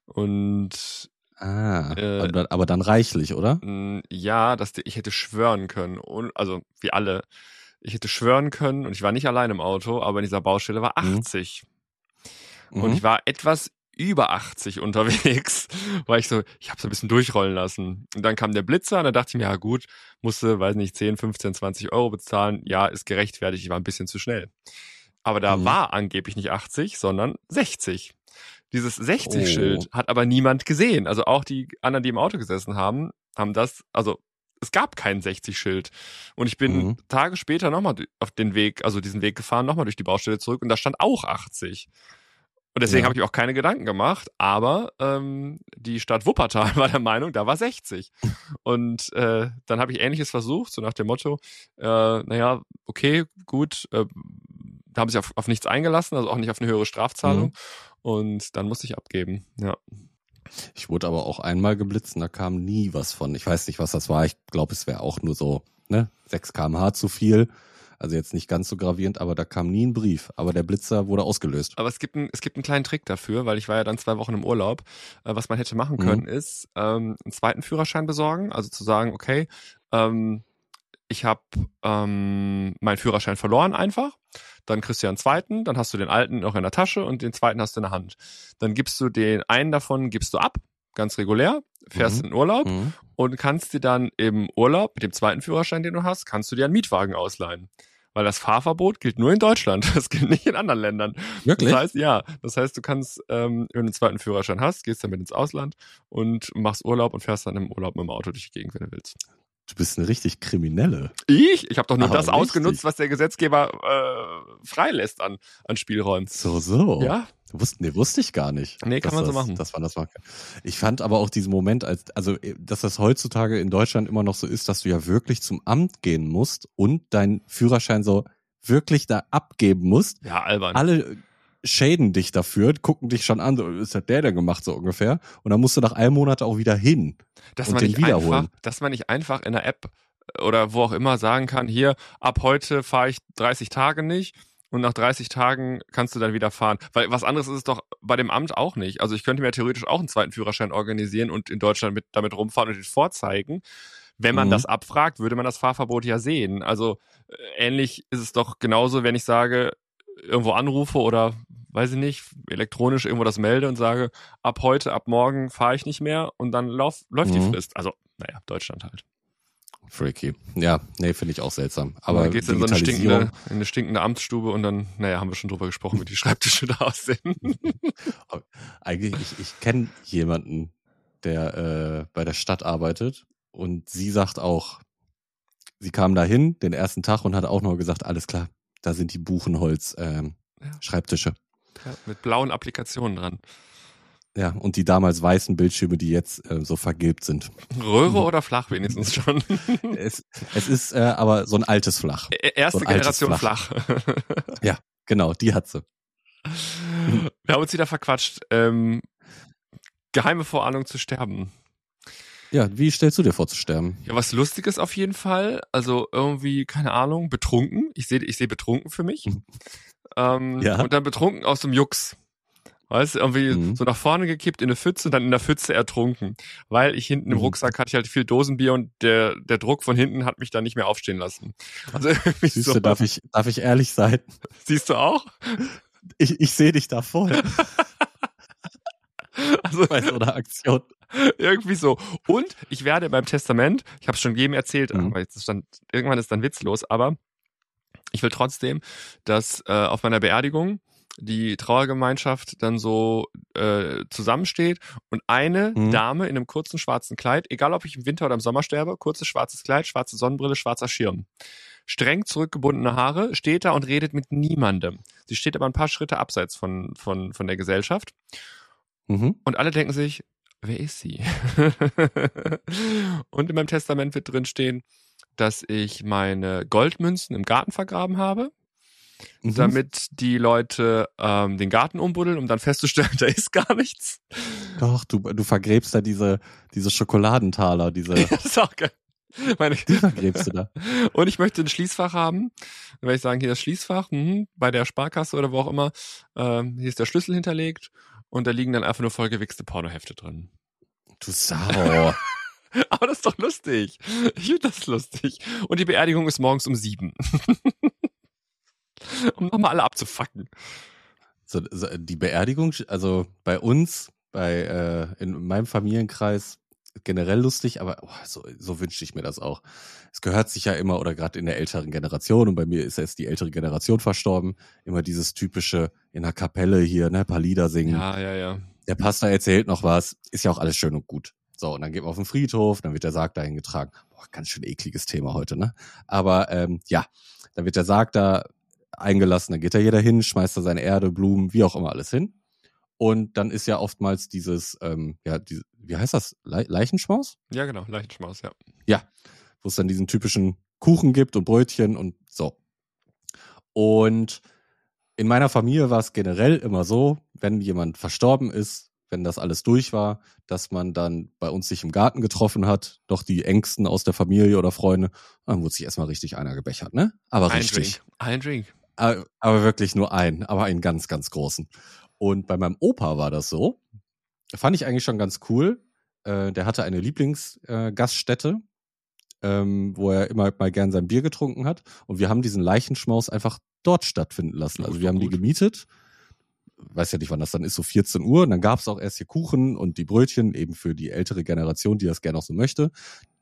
Und Ah, Äh, aber, dann reichlich, oder? ja, dass ich hätte schwören können, und, also wie alle, ich hätte schwören können und ich war nicht allein im Auto, aber in dieser Baustelle war Mhm. 80. Und Mhm. ich war etwas über 80 unterwegs, weil ich so, ich habe so ein bisschen durchrollen lassen. Und dann kam der Blitzer und da dachte ich mir, ja gut, musste, weiß nicht, 10, 15, 20 Euro bezahlen. Ja, ist gerechtfertigt, ich war ein bisschen zu schnell. Aber da Mhm. war angeblich nicht 80, sondern 60. Dieses Oh. 60-Schild hat aber niemand gesehen. Also auch die anderen, die im Auto gesessen haben, haben das, also es gab kein 60-Schild. Und ich bin Mhm. Tage später nochmal auf den Weg, also diesen Weg gefahren, nochmal durch die Baustelle zurück und da stand auch 80. Und deswegen Ja. habe ich auch keine Gedanken gemacht, aber ähm, die Stadt Wuppertal war der Meinung, da war 60. Und äh, dann habe ich Ähnliches versucht, so nach dem Motto, äh, naja, okay, gut, äh, da haben sie auf, auf nichts eingelassen, also auch nicht auf eine höhere Strafzahlung. Mhm. Und dann musste ich abgeben. Ja. Ich wurde aber auch einmal geblitzt und da kam nie was von. Ich weiß nicht, was das war. Ich glaube, es wäre auch nur so, ne, 6 kmh zu viel. Also jetzt nicht ganz so gravierend, aber da kam nie ein Brief. Aber der Blitzer wurde ausgelöst. Aber es gibt, ein, es gibt einen kleinen Trick dafür, weil ich war ja dann zwei Wochen im Urlaub. Äh, was man hätte machen Mhm. können, ist ähm, einen zweiten Führerschein besorgen. Also zu sagen, okay, ähm, ich habe ähm, meinen Führerschein verloren einfach. Dann kriegst du ja einen zweiten, dann hast du den alten noch in der Tasche und den zweiten hast du in der Hand. Dann gibst du den einen davon, gibst du ab, ganz regulär, fährst Mhm. in den Urlaub Mhm. und kannst dir dann im Urlaub mit dem zweiten Führerschein, den du hast, kannst du dir einen Mietwagen ausleihen. Weil das Fahrverbot gilt nur in Deutschland. Das gilt nicht in anderen Ländern. Wirklich? Das heißt, ja, das heißt, du kannst, ähm, wenn du einen zweiten Führerschein hast, gehst damit ins Ausland und machst Urlaub und fährst dann im Urlaub mit dem Auto durch die Gegend, wenn du willst. Du bist eine richtig Kriminelle. Ich? Ich habe doch nur Aber das richtig. ausgenutzt, was der Gesetzgeber äh, freilässt an, an Spielräumen. So, so. Ja, Wusste, nee, wusste ich gar nicht. Nee, kann man so das, machen. Dass man das machen kann. Ich fand aber auch diesen Moment, als, also, äh, dass das heutzutage in Deutschland immer noch so ist, dass du ja wirklich zum Amt gehen musst und deinen Führerschein so wirklich da abgeben musst. ja, albern. Alle schäden dich dafür, gucken dich schon an, so, ist hat der denn gemacht, so ungefähr. Und dann musst du nach einem Monat auch wieder hin. dass und man den nicht wiederholen. einfach, dass man nicht einfach in der App oder wo auch immer sagen kann, hier, ab heute fahre ich 30 Tage nicht und nach 30 Tagen kannst du dann wieder fahren. Weil was anderes ist es doch bei dem Amt auch nicht. Also ich könnte mir theoretisch auch einen zweiten Führerschein organisieren und in Deutschland mit, damit rumfahren und den vorzeigen. Wenn man Mhm. das abfragt, würde man das Fahrverbot ja sehen. Also äh, ähnlich ist es doch genauso, wenn ich sage, irgendwo anrufe oder weiß ich nicht, elektronisch irgendwo das melde und sage, ab heute, ab morgen fahre ich nicht mehr und dann lauf, läuft die Mhm. Frist. Also, naja, Deutschland halt. Freaky. Ja, nee, finde ich auch seltsam. Aber Aber dann geht's in so eine stinkende, in eine stinkende Amtsstube und dann, naja, haben wir schon drüber gesprochen, wie die Schreibtische da aussehen. eigentlich, ich, ich kenne jemanden, der äh, bei der Stadt arbeitet und sie sagt auch, sie kam dahin den ersten Tag und hat auch noch gesagt, alles klar, da sind die Buchenholz ähm, Ja. Schreibtische. ja, mit blauen Applikationen dran. Ja, und die damals weißen Bildschirme, die jetzt äh, so vergilbt sind. Röhre oder flach wenigstens schon. es, es ist äh, aber so ein altes Flach. Erste So Generation flach. Genau, die hat sie. Wir haben uns wieder verquatscht. Ähm, geheime Vorahnung zu sterben. Ja, wie stellst du dir vor zu sterben? Ja, was Lustiges auf jeden Fall. Also irgendwie, keine Ahnung, betrunken. Ich sehe ich sehe betrunken für mich. Mhm. Ähm, Ja. Und dann betrunken aus dem Jux. Weißt du, irgendwie Mhm. so nach vorne gekippt in eine Pfütze und dann in der Pfütze ertrunken. Weil ich hinten im Mhm. Rucksack hatte ich halt viel Dosenbier und der, der Druck von hinten hat mich dann nicht mehr aufstehen lassen. Also Süße, so. darf ich, darf ich ehrlich sein? Siehst du auch? Ich, ich sehe dich da voll Also bei so einer Aktion. irgendwie so. Und ich werde beim Testament, ich habe es schon jedem erzählt, Mhm. aber jetzt ist dann, irgendwann ist dann witzlos, aber ich will trotzdem, dass äh, auf meiner Beerdigung die Trauergemeinschaft dann so äh, zusammensteht und eine Mhm. Dame in einem kurzen schwarzen Kleid, egal ob ich im Winter oder im Sommer sterbe, kurzes schwarzes Kleid, schwarze Sonnenbrille, schwarzer Schirm. Streng zurückgebundene Haare, steht da und redet mit niemandem. Sie steht aber ein paar Schritte abseits von, von, von der Gesellschaft Mhm. und alle denken sich, wer ist sie? und in meinem Testament wird drin stehen, dass ich meine Goldmünzen im Garten vergraben habe, Mhm. damit die Leute ähm, den Garten umbuddeln, um dann festzustellen, da ist gar nichts. Doch, du, du vergräbst da diese, diese Schokoladentaler, diese, das ist auch geil. Meine, die vergräbst du da. und ich möchte ein Schließfach haben. Dann werde ich sagen, hier das Schließfach, mhm, bei der Sparkasse oder wo auch immer, ähm, hier ist der Schlüssel hinterlegt und da liegen dann einfach nur vollgewichste Pornohefte drin. Du Sau. Aber das ist doch lustig. Ich finde das lustig. Und die Beerdigung ist morgens um sieben. um nochmal alle abzufacken. So, so, die Beerdigung, also bei uns, bei äh, in meinem Familienkreis generell lustig, aber oh, so, so wünschte ich mir das auch. Es gehört sich ja immer, oder gerade in der älteren Generation, und bei mir ist jetzt die ältere Generation verstorben, immer dieses typische in der Kapelle hier, ne, paar Lieder singen. Ja, ja, ja. Der Pastor erzählt noch was, ist ja auch alles schön und gut. So, und dann geht man auf den Friedhof, dann wird der Sarg dahin getragen. Boah, ganz schön ekliges Thema heute, ne? Aber ähm, ja, dann wird der Sarg da eingelassen, dann geht da jeder hin, schmeißt da seine Erde, Blumen, wie auch immer alles hin. Und dann ist ja oftmals dieses, ähm, ja, die, wie heißt das? Le Leichenschmaus? Ja, genau, Leichenschmaus, ja. Ja, wo es dann diesen typischen Kuchen gibt und Brötchen und so. Und in meiner Familie war es generell immer so, wenn jemand verstorben ist, wenn das alles durch war, dass man dann bei uns sich im Garten getroffen hat, doch die Ängsten aus der Familie oder Freunde, dann wurde sich erstmal richtig einer gebechert, ne? Aber Ein richtig. Drink. Ein Drink. Aber, aber wirklich nur einen, aber einen ganz, ganz großen. Und bei meinem Opa war das so. Fand ich eigentlich schon ganz cool. Äh, der hatte eine Lieblingsgaststätte, ähm, wo er immer mal gern sein Bier getrunken hat. Und wir haben diesen Leichenschmaus einfach dort stattfinden lassen. Ja, Also wir haben die gemietet. Weiß ja nicht, wann das dann ist, so 14 Uhr. Und dann gab es auch erst hier Kuchen und die Brötchen, eben für die ältere Generation, die das gerne auch so möchte.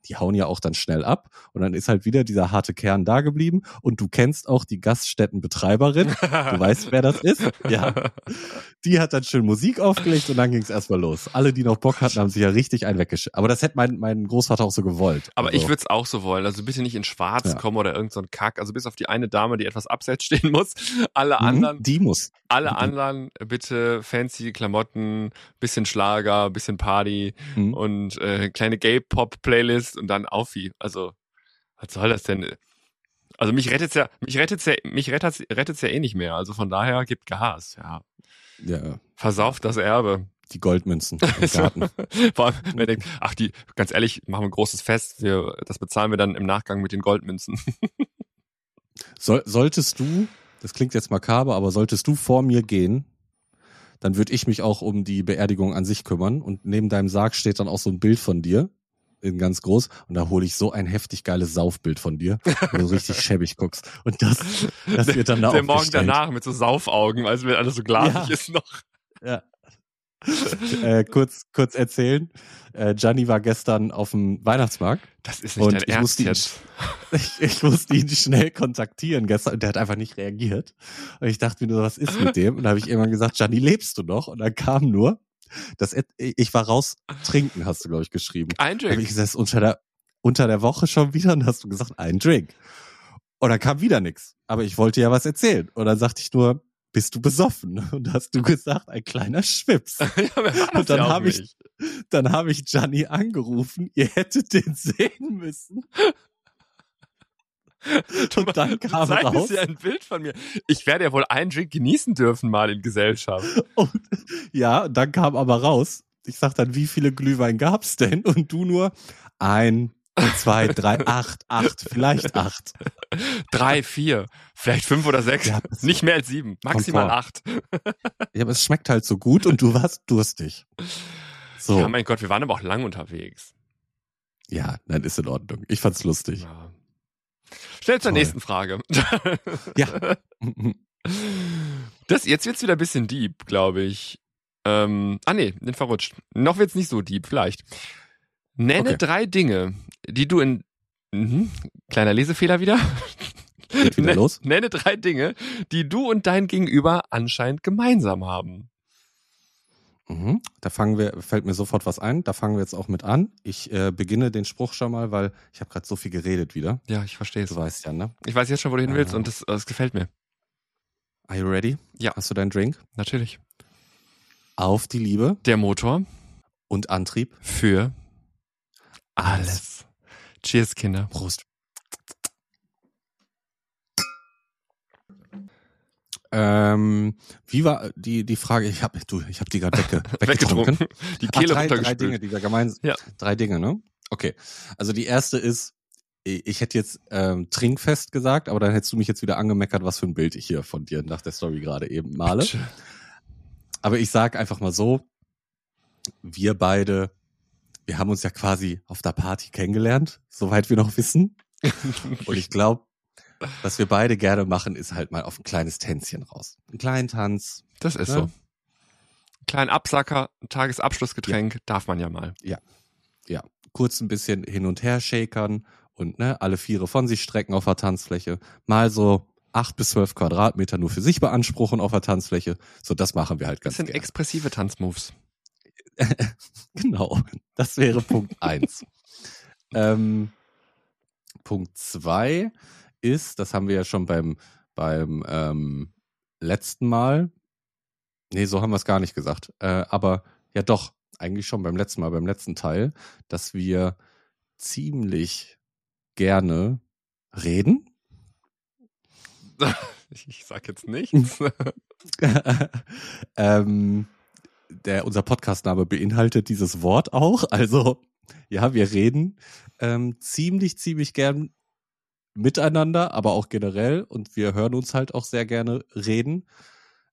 Die hauen ja auch dann schnell ab. Und dann ist halt wieder dieser harte Kern da geblieben. Und du kennst auch die Gaststättenbetreiberin. Du weißt, wer das ist? Ja. Die hat dann schön Musik aufgelegt und dann ging es erstmal los. Alle, die noch Bock hatten, haben sich ja richtig einen weggeschickt. Aber das hätte mein, mein Großvater auch so gewollt. Aber also, ich würde es auch so wollen. Also bitte nicht in Schwarz Ja. kommen oder irgend so ein Kack. Also bis auf die eine Dame, die etwas abseits stehen muss. Alle mhm, anderen, Die muss. alle Mhm. anderen bitte fancy Klamotten, bisschen Schlager, bisschen Party Mhm. und äh, kleine Gay-Pop-Playlist und dann auf wie. Also, was soll das denn? Also mich rettet's ja, mich rettet's ja, mich rettet's, rettet's ja eh nicht mehr. Also von daher gibt Gas, ja. Ja, Versauft das Erbe. die Goldmünzen im Garten. Vor allem, wenn ihr denkt, ach die, ganz ehrlich, machen wir ein großes Fest, wir, das bezahlen wir dann im Nachgang mit den Goldmünzen. Soll, solltest du, das klingt jetzt makaber, aber solltest du vor mir gehen, dann würde ich mich auch um die Beerdigung an sich kümmern. Und neben deinem Sarg steht dann auch so ein Bild von dir, in ganz groß. Und da hole ich so ein heftig geiles Saufbild von dir, wo du richtig schäbig guckst. Und das, das wird dann da Der Morgen danach mit so Saufaugen, also wenn alles so glasig Ja. ist noch. Ja. äh, kurz, kurz erzählen. Äh, Gianni war gestern auf dem Weihnachtsmarkt. Das ist nicht Und dein ich Ernst musste ihn-. Ich, ich musste ihn schnell kontaktieren gestern und der hat einfach nicht reagiert. Und ich dachte mir nur, was ist mit dem? Und da habe ich irgendwann gesagt, Gianni, lebst du noch? Und dann kam nur, dass er- ich war raus trinken, hast du, glaube ich, geschrieben. Ein Da habe ich Drink. gesagt, unter der, unter der Woche schon wieder und hast du gesagt, ein Drink. Und dann kam wieder nichts. Aber ich wollte ja was erzählen. Und dann sagte ich nur, bist du besoffen? Und hast du gesagt, ein kleiner Schwips. ja, das Und dann ja habe ich, dann habe ich Gianni angerufen, ihr hättet den sehen müssen. Und dann Du kam zeigtest raus. ja ein Bild von mir. Ich werde ja wohl einen Drink genießen dürfen mal in Gesellschaft. Und, ja, dann kam aber raus. Ich sag dann, wie viele Glühwein gab's denn? Und du nur ein, zwei, drei, acht, acht, vielleicht acht. Drei, vier, vielleicht fünf oder sechs. Ja, Nicht mehr als sieben, maximal acht. Ja, aber es schmeckt halt so gut und du warst durstig. So, Ja, ja, mein Gott, wir waren aber auch lang unterwegs. dann ist in Ordnung. Ich fand's lustig. Ja. Schnell zur Toll. nächsten Frage. Ja. Das, jetzt wird's wieder ein bisschen deep, glaube ich. Ähm, ah nee, den verrutscht. Noch wird's nicht so deep, vielleicht. Nenne Okay. drei Dinge, die du in mhm, kleiner Lesefehler wieder. Geht wieder Ne- los. Nenne drei Dinge, die du und dein Gegenüber anscheinend gemeinsam haben. Mhm. Da fangen wir, fällt mir sofort was ein. Da fangen wir jetzt auch mit an. Ich äh, beginne den Spruch schon mal, weil ich habe gerade so viel geredet wieder. Ja, ich verstehe es. Du weißt ja, ne? Ich weiß jetzt schon, wo du hin willst Ah. und das, das gefällt mir. Are you ready? Ja. Hast du deinen Drink? Natürlich. Auf die Liebe Der Motor und Antrieb. für alles. Cheers, Kinder. Prost. Ähm, wie war die die Frage? Ich habe du, ich habe die gerade wegge weggetrunken. Die Ach, Kehle drei, drei runtergespült. Dinge, die wir gemeinsam. Ja. Drei Dinge, ne? Okay. Also die erste ist, ich ich hätte jetzt ähm, Trinkfest gesagt, aber dann hättest du mich jetzt wieder angemeckert, was für ein Bild ich hier von dir nach der Story gerade eben male. Bitte. Aber ich sag einfach mal so, wir beide, wir haben uns ja quasi auf der Party kennengelernt, soweit wir noch wissen. Und ich glaube, was wir beide gerne machen, ist halt mal auf ein kleines Tänzchen raus. Einen kleinen Tanz. Das ist Ja. so. Kleinen Absacker, ein Tagesabschlussgetränk, darf man ja mal. kurz ein bisschen hin und her shakern und ne, alle Viere von sich strecken auf der Tanzfläche. Mal so acht bis zwölf Quadratmeter nur für sich beanspruchen auf der Tanzfläche. So, das machen wir halt Das ganz sind gerne. expressive Tanzmoves. genau, das wäre Punkt eins. ähm, Punkt zwei ist, das haben wir ja schon beim, beim ähm, letzten Mal, nee, so haben wir es gar nicht gesagt, äh, aber ja doch, eigentlich schon beim letzten Mal, beim letzten Teil, dass wir ziemlich gerne reden. Ich sag jetzt nichts. ähm, der, unser Podcastname beinhaltet dieses Wort auch. Also, ja, wir reden ähm, ziemlich, ziemlich gern miteinander, aber auch generell. Und wir hören uns halt auch sehr gerne reden.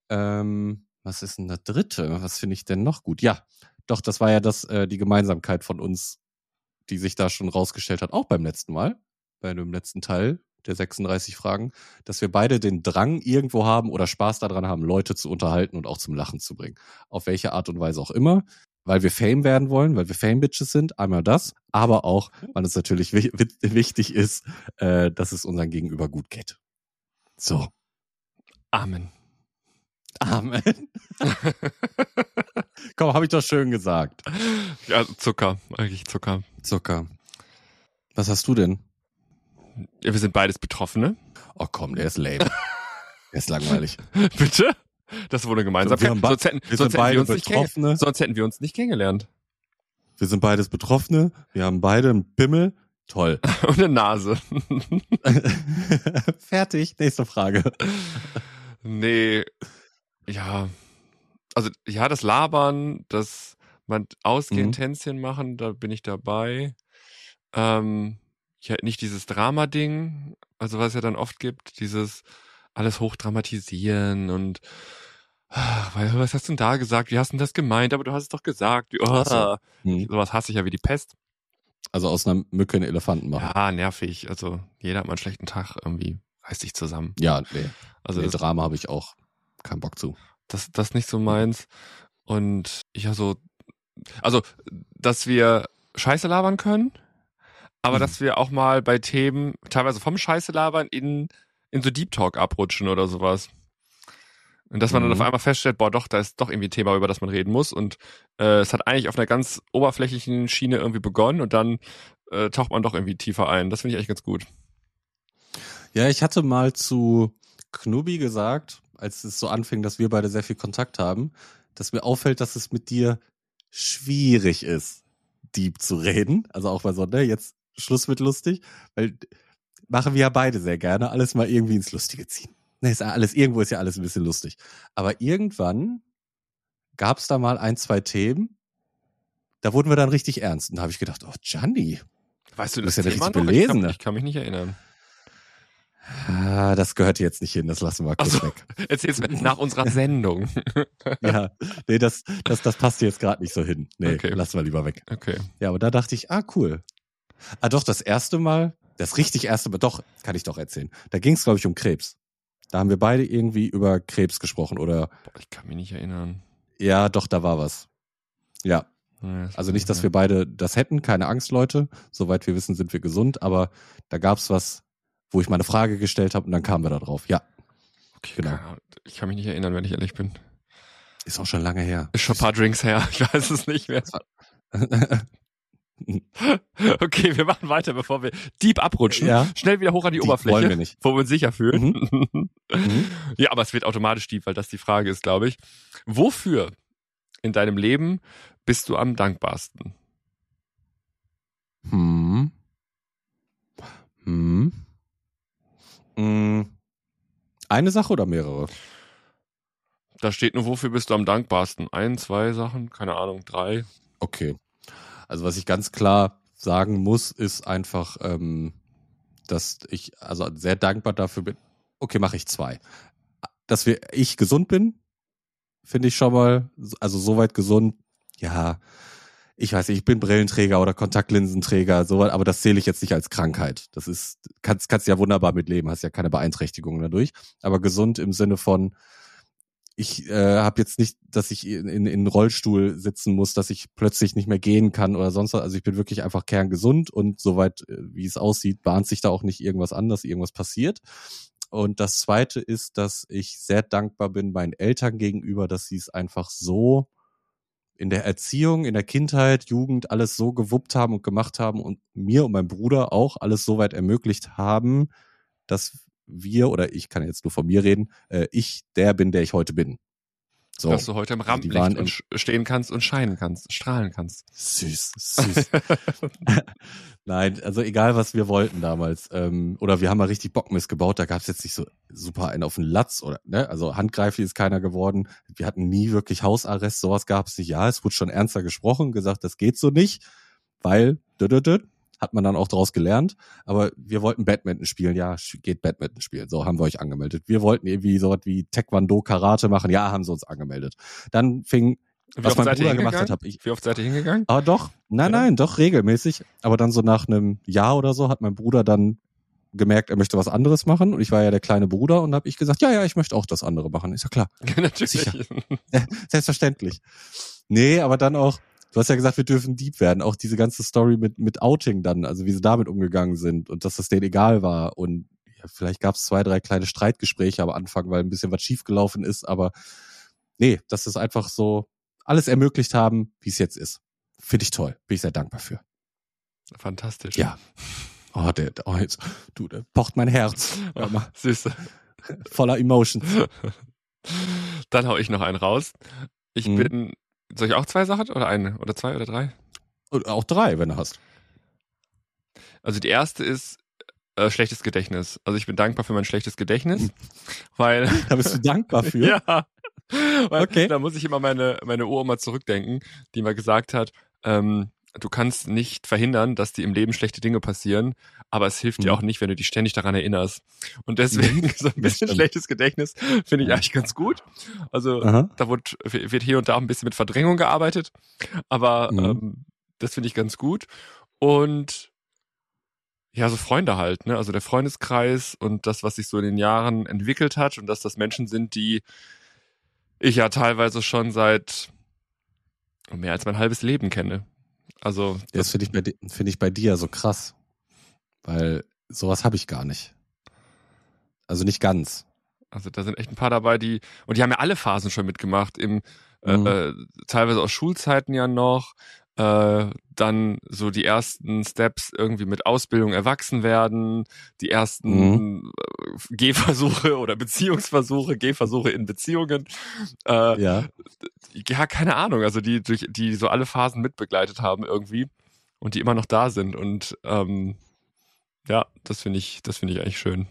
Ähm, was ist denn der dritte? Was finde ich denn noch gut? Ja, doch, das war ja das, äh, die Gemeinsamkeit von uns, die sich da schon rausgestellt hat, auch beim letzten Mal, bei dem letzten Teil der 36 Fragen, dass wir beide den Drang irgendwo haben oder Spaß daran haben, Leute zu unterhalten und auch zum Lachen zu bringen. Auf welche Art und Weise auch immer. Weil wir Fame werden wollen, weil wir Fame-Bitches sind, einmal das, aber auch, weil es natürlich wichtig ist, äh, dass es unseren Gegenüber gut geht. So. Amen. Amen. Komm, habe ich doch schön gesagt. Ja, Zucker, eigentlich Zucker. Zucker. Was hast du denn? Ja, wir sind beides Betroffene. Oh komm, der ist lame. der ist langweilig. Bitte? Das wurde gemeinsam. Wir sonst hätten, wir sonst hätten wir uns Betroffene. Nicht sonst hätten wir uns nicht kennengelernt. Wir sind beides Betroffene. Wir haben beide einen Pimmel. Toll. Und eine Nase. Fertig. Nächste Frage. Nee. Ja. Also, ja, das Labern, das man ausgehen, mhm. Tänzchen machen, da bin ich dabei. Ähm, ja, nicht dieses Drama-Ding, also was es ja dann oft gibt, dieses alles hochdramatisieren und ach, was hast du denn da gesagt? Wie hast du denn das gemeint? Aber du hast es doch gesagt. Oh, so. hm. Sowas hasse ich ja wie die Pest. Also aus einer Mücke einen Elefanten machen. Ja, nervig. Also jeder hat mal einen schlechten Tag irgendwie. Reißt sich zusammen. Ja, nee. Also nee, das, Drama habe ich auch keinen Bock zu. Das, das nicht so meins. Und ich ja so, also, dass wir Scheiße labern können, aber mhm. dass wir auch mal bei Themen teilweise vom Scheiße labern in, in so Deep Talk abrutschen oder sowas. Und dass man mhm. dann auf einmal feststellt, boah, doch, da ist doch irgendwie ein Thema, über das man reden muss. Und äh, es hat eigentlich auf einer ganz oberflächlichen Schiene irgendwie begonnen und dann äh, taucht man doch irgendwie tiefer ein. Das finde ich eigentlich ganz gut. Ja, ich hatte mal zu Knubi gesagt, als es so anfing, dass wir beide sehr viel Kontakt haben, dass mir auffällt, dass es mit dir schwierig ist, deep zu reden. Also auch bei so, ne, jetzt Schluss mit lustig, weil machen wir ja beide sehr gerne, alles mal irgendwie ins Lustige ziehen. Ne, ist alles, irgendwo ist ja alles ein bisschen lustig. Aber irgendwann gab es da mal ein, zwei Themen, da wurden wir dann richtig ernst. Und da habe ich gedacht, oh, Gianni. Weißt du, das ist ja richtig belesen. Ich kann, ich kann mich nicht erinnern. Ah, das gehört jetzt nicht hin, das lassen wir kurz also, weg. Erzähl's mir nach unserer Sendung. ja, nee, das, das, das passt jetzt gerade nicht so hin. Nee, okay. lassen wir lieber weg. Okay. Ja, aber da dachte ich, ah, cool. Ah, doch, das erste Mal, das richtig erste Mal, doch, kann ich doch erzählen. Da ging es, glaube ich, um Krebs. Da haben wir beide irgendwie über Krebs gesprochen, oder? Boah, ich kann mich nicht erinnern. Ja, doch, da war was. Ja. ja also nicht, dass wir beide das hätten, keine Angst, Leute. Soweit wir wissen, sind wir gesund, aber da gab's was, wo ich meine Frage gestellt habe und dann kamen wir da drauf. Ja. Okay, genau. Ich kann mich nicht erinnern, wenn ich ehrlich bin. Ist auch schon lange her. Ist schon ein paar Drinks her. Ich weiß es nicht mehr. Okay, wir machen weiter, bevor wir deep abrutschen. Ja. Schnell wieder hoch an die deep Oberfläche, wollen wir nicht. wo wir uns sicher fühlen. Mhm. mhm. Ja, aber es wird automatisch deep, weil das die Frage ist, glaube ich. Wofür in deinem Leben bist du am dankbarsten? Hm. Hm. hm. Eine Sache oder mehrere? Da steht nur, wofür bist du am dankbarsten? Ein, zwei Sachen, keine Ahnung, drei. Okay. Also was ich ganz klar sagen muss, ist einfach, ähm, dass ich also sehr dankbar dafür bin. Okay, mache ich zwei. Dass wir, ich gesund bin, finde ich schon mal, also soweit gesund, ja, ich weiß nicht, ich bin Brillenträger oder Kontaktlinsenträger, so, aber das zähle ich jetzt nicht als Krankheit. Das ist, kannst, kannst ja wunderbar mitleben, hast ja keine Beeinträchtigungen dadurch. Aber gesund im Sinne von, ich äh, habe jetzt nicht, dass ich in, in, in Rollstuhl sitzen muss, dass ich plötzlich nicht mehr gehen kann oder sonst was. Also ich bin wirklich einfach kerngesund und soweit, äh, wie es aussieht, bahnt sich da auch nicht irgendwas an, dass irgendwas passiert. Und das Zweite ist, dass ich sehr dankbar bin meinen Eltern gegenüber, dass sie es einfach so in der Erziehung, in der Kindheit, Jugend alles so gewuppt haben und gemacht haben und mir und meinem Bruder auch alles so weit ermöglicht haben, dass wir, oder ich kann jetzt nur von mir reden, äh, ich der bin, der ich heute bin. So. Dass du heute im Rampenlicht und stehen kannst und scheinen kannst, strahlen kannst. Süß, süß. Nein, also egal, was wir wollten damals. Ähm, oder wir haben mal richtig Bockmist gebaut, da gab es jetzt nicht so super einen auf den Latz oder, ne? Also handgreiflich ist keiner geworden. Wir hatten nie wirklich Hausarrest, sowas gab es nicht. Ja, es wurde schon ernster gesprochen, gesagt, das geht so nicht, weil, dödödöd, hat man dann auch daraus gelernt. Aber wir wollten Badminton spielen, ja, geht Badminton spielen. So haben wir euch angemeldet. Wir wollten irgendwie so was wie Taekwondo, Karate machen, ja, haben sie uns angemeldet. Dann fing Wie was mein Bruder gemacht hat, habe ich. Wie oft seid ihr hingegangen? Ah, doch. Nein, Ja. nein, doch regelmäßig. Aber dann so nach einem Jahr oder so hat mein Bruder dann gemerkt, er möchte was anderes machen. Und ich war ja der kleine Bruder und habe ich gesagt, ja, ja, ich möchte auch das andere machen. Ist ja klar. Natürlich. Sicher. Selbstverständlich. Nee, aber dann auch, du hast ja gesagt, wir dürfen Dieb werden. Auch diese ganze Story mit, mit Outing dann, also wie sie damit umgegangen sind und dass das denen egal war. Und ja, vielleicht gab es zwei, drei kleine Streitgespräche am Anfang, weil ein bisschen was schiefgelaufen ist, aber nee, dass es einfach so alles ermöglicht haben, wie es jetzt ist. Finde ich toll. Bin ich sehr dankbar für. Fantastisch. Ja. Oh, der, oh, jetzt, du, der pocht mein Herz. Ach, Süße. voller Emotions. Dann hau ich noch einen raus. Ich Mhm. bin, soll ich auch zwei Sachen oder eine oder zwei oder drei? Und auch drei, wenn du hast. Also die erste ist äh, schlechtes Gedächtnis. Also ich bin dankbar für mein schlechtes Gedächtnis, weil Da bist du dankbar für. ja, weil Okay. da muss ich immer meine meine Uroma zurückdenken, die mal gesagt hat, ähm, du kannst nicht verhindern, dass dir im Leben schlechte Dinge passieren, aber es hilft dir Mhm. auch nicht, wenn du dich ständig daran erinnerst. Und deswegen so ein bisschen schlechtes Gedächtnis finde ich eigentlich ganz gut. Also Aha. da wird, wird hier und da ein bisschen mit Verdrängung gearbeitet, aber Mhm. ähm, das finde ich ganz gut. Und ja, so Freunde halt, ne? Also der Freundeskreis und das, was sich so in den Jahren entwickelt hat und dass das Menschen sind, die ich ja teilweise schon seit mehr als mein halbes Leben kenne. Also Das finde ich, bei finde ich bei dir so krass. Weil sowas habe ich gar nicht. Also nicht ganz. Also da sind echt ein paar dabei, die und die haben ja alle Phasen schon mitgemacht, im Mhm. äh, teilweise aus Schulzeiten ja noch, äh, dann so die ersten Steps irgendwie mit Ausbildung erwachsen werden, die ersten Mhm. äh, Gehversuche oder Beziehungsversuche, Gehversuche in Beziehungen. Äh, Ja. ja, keine Ahnung, also die durch die so alle Phasen mitbegleitet haben irgendwie und die immer noch da sind und ähm, ja, das finde ich, das finde ich eigentlich schön.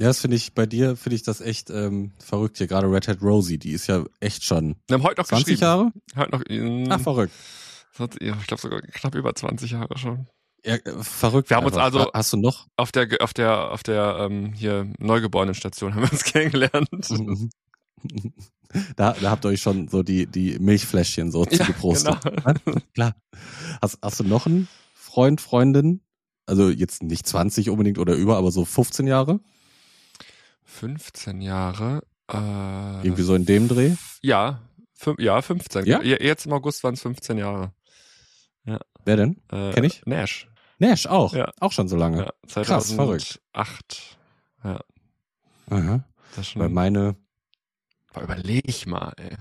Ja, das finde ich, bei dir finde ich das echt ähm, verrückt hier. Gerade Red Hat Rosie, die ist ja echt schon Wir haben heute noch 20 geschrieben. Jahre? Heute noch, ähm, Ach, verrückt. Ja, ich glaube sogar knapp über 20 Jahre schon. Ja, äh, verrückt. Wir haben uns einfach. also- Hast du noch? Auf der, auf der, auf der ähm, hier Neugeborenenstation haben wir uns kennengelernt. Mhm. da, da habt ihr euch schon so die, die Milchfläschchen so Ja, zugeprostet. genau. Klar. Hast, hast du noch einen Freund, Freundin? Also jetzt nicht 20 unbedingt oder über, aber so 15 Jahre? 15 Jahre. Äh, Irgendwie so in dem Dreh? Ja, ja, 15. Ja? Je- Jetzt im August waren es 15 Jahre. Wer denn? Äh, Kenn ich? Nash. Nash auch. Ja. Auch schon so lange. Ja, Krass, verrückt. 2008. Ja, Aha. das schon. Weil meine, Boah, überleg mal, ey.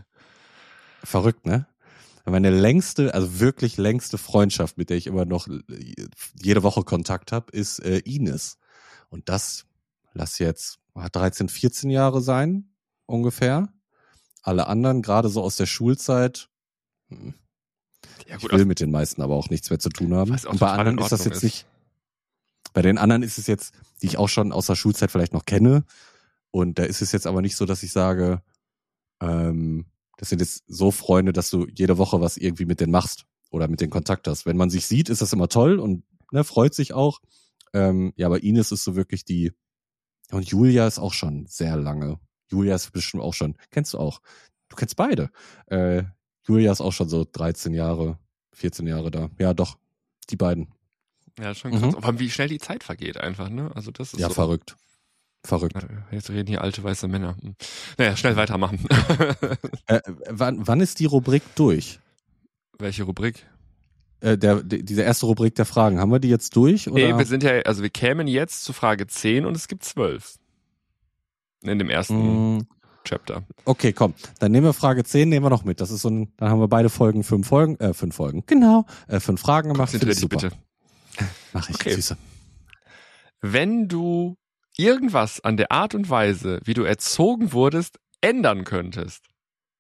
verrückt, ne? Meine längste, also wirklich längste Freundschaft, mit der ich immer noch jede Woche Kontakt habe, ist äh, Ines. Und das, lass jetzt ah, 13, 14 Jahre sein, ungefähr. Alle anderen, gerade so aus der Schulzeit, hm, Ja, ich gut, will aus- mit den meisten aber auch nichts mehr zu tun haben. Und bei anderen ist das jetzt ist. nicht. Bei den anderen ist es jetzt, die ich auch schon aus der Schulzeit vielleicht noch kenne. Und da ist es jetzt aber nicht so, dass ich sage, ähm, das sind jetzt so Freunde, dass du jede Woche was irgendwie mit denen machst oder mit denen Kontakt hast. Wenn man sich sieht, ist das immer toll und ne, freut sich auch. Ähm, ja, aber Ines ist so wirklich die. Und Julia ist auch schon sehr lange. Julia ist bestimmt auch schon. Kennst du auch? Du kennst beide. Äh, Julia ist auch schon so 13 Jahre, 14 Jahre da. Ja, doch. Die beiden. ja, schon krass. Mhm. Aber wie schnell die Zeit vergeht einfach, ne? Also das ist Ja, so. verrückt. Verrückt. Jetzt reden hier alte weiße Männer. Hm. Naja, schnell weitermachen. Äh, wann, wann ist die Rubrik durch? Welche Rubrik? Äh, der, die, diese erste Rubrik der Fragen, haben wir die jetzt durch? Oder? Nee, wir sind ja, also wir kämen jetzt zu Frage 10 und es gibt 12. In dem ersten Mm, Chapter. Okay, komm. Dann nehmen wir Frage 10, nehmen wir noch mit. Das ist so ein, dann haben wir beide Folgen, fünf Folgen, äh, fünf Folgen. Genau. Äh, fünf Fragen gemacht. Konzentrier dich bitte. Mach ich, Okay. Süße. Wenn du irgendwas an der Art und Weise, wie du erzogen wurdest, ändern könntest,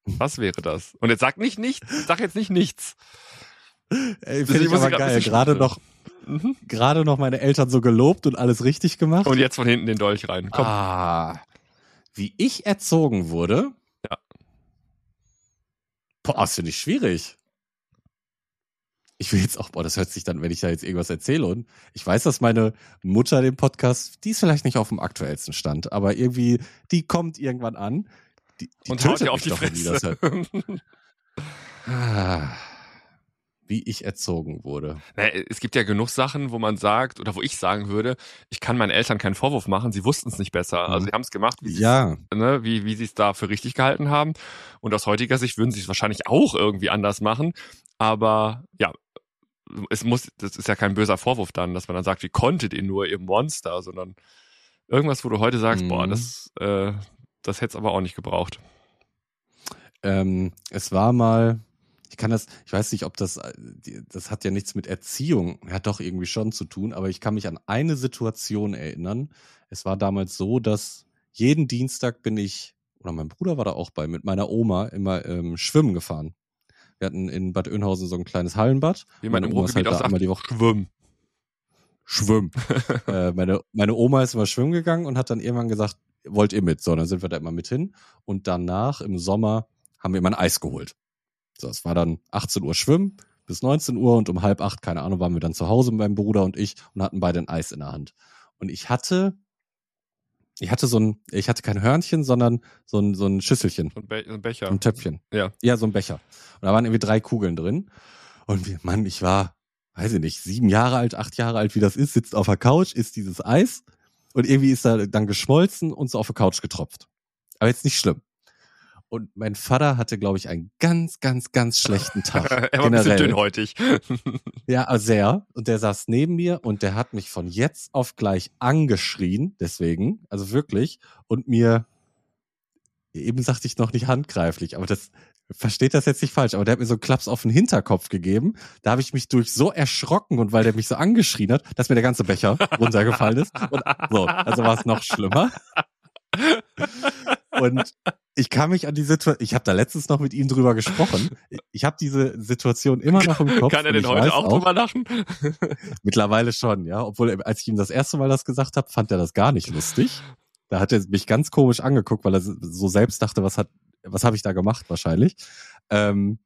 was wäre das? Und jetzt sag nicht nichts, sag jetzt nicht nichts. Ey, finde ich aber geil. Gerade noch, Mhm. gerade noch meine Eltern so gelobt und alles richtig gemacht. Und jetzt von hinten den Dolch rein. Komm. Ah, wie ich erzogen wurde. Ja. Boah, das finde ich schwierig. Ich will jetzt auch, boah, das hört sich dann, wenn ich da jetzt irgendwas erzähle und ich weiß, dass meine Mutter den Podcast, die ist vielleicht nicht auf dem aktuellsten Stand, aber irgendwie, die kommt irgendwann an. Die, die und haut dir auf die doch, wenn die das Fresse. hört. Wie ich erzogen wurde. Naja, es gibt ja genug Sachen, wo man sagt, oder wo ich sagen würde, ich kann meinen Eltern keinen Vorwurf machen, sie wussten es nicht besser. Mhm. Also sie haben es gemacht, wie sie Ja, ne, wie, wie sie es da für richtig gehalten haben. Und aus heutiger Sicht würden sie es wahrscheinlich auch irgendwie anders machen. Aber ja, es muss, das ist ja kein böser Vorwurf dann, dass man dann sagt, wie konntet ihr nur, ihr Monster, sondern irgendwas, wo du heute sagst, Mhm. boah, das, äh, das hätte es aber auch nicht gebraucht. Ähm, es war mal, ich kann das, ich weiß nicht, ob das, äh, das hat ja nichts mit Erziehung, hat doch irgendwie schon zu tun, aber ich kann mich an eine Situation erinnern. Es war damals so, dass jeden Dienstag bin ich, oder mein Bruder war da auch bei, mit meiner Oma immer ähm, schwimmen gefahren. Wir hatten in Bad Oeynhausen so ein kleines Hallenbad. Wie man Meine Oma ist halt da einmal die Woche schwimmen. schwimmen. äh, meine, meine Oma ist immer schwimmen gegangen und hat dann irgendwann gesagt, wollt ihr mit? So, dann sind wir da immer mit hin. Und danach im Sommer haben wir immer ein Eis geholt. So, es war dann 18 Uhr schwimmen bis 19 Uhr und um halb acht, keine Ahnung, waren wir dann zu Hause mit meinem Bruder und ich und hatten beide ein Eis in der Hand. Und ich hatte, ich hatte so ein, ich hatte kein Hörnchen, sondern so ein, so ein Schüsselchen. So ein, Be ein Becher. Ein Töpfchen. Ja. Ja, so ein Becher. Und da waren irgendwie drei Kugeln drin. Und wir, Mann, ich war, weiß ich nicht, sieben Jahre alt, acht Jahre alt, wie das ist, sitzt auf der Couch, isst dieses Eis. Und irgendwie ist er dann geschmolzen und so auf der Couch getropft. Aber jetzt nicht schlimm. Und mein Vater hatte, glaube ich, einen ganz, ganz, ganz schlechten Tag. er war ein bisschen generell. dünnhäutig. Ja, sehr. Und der saß neben mir und der hat mich von jetzt auf gleich angeschrien, deswegen, also wirklich, und mir, eben sagte ich noch nicht handgreiflich, aber das, versteht das jetzt nicht falsch, aber der hat mir so einen Klaps auf den Hinterkopf gegeben. Da habe ich mich durch so erschrocken und weil der mich so angeschrien hat, dass mir der ganze Becher runtergefallen ist. Und so, also war es noch schlimmer. Und ich kann mich an die Situation, ich habe da letztens noch mit ihm drüber gesprochen. Ich habe diese Situation immer noch im Kopf. Kann er denn heute auch drüber lachen? Mittlerweile schon, ja. Obwohl, als ich ihm das erste Mal das gesagt habe, fand er das gar nicht lustig. Da hat er mich ganz komisch angeguckt, weil er so selbst dachte, was hat, was habe ich da gemacht wahrscheinlich. Ähm,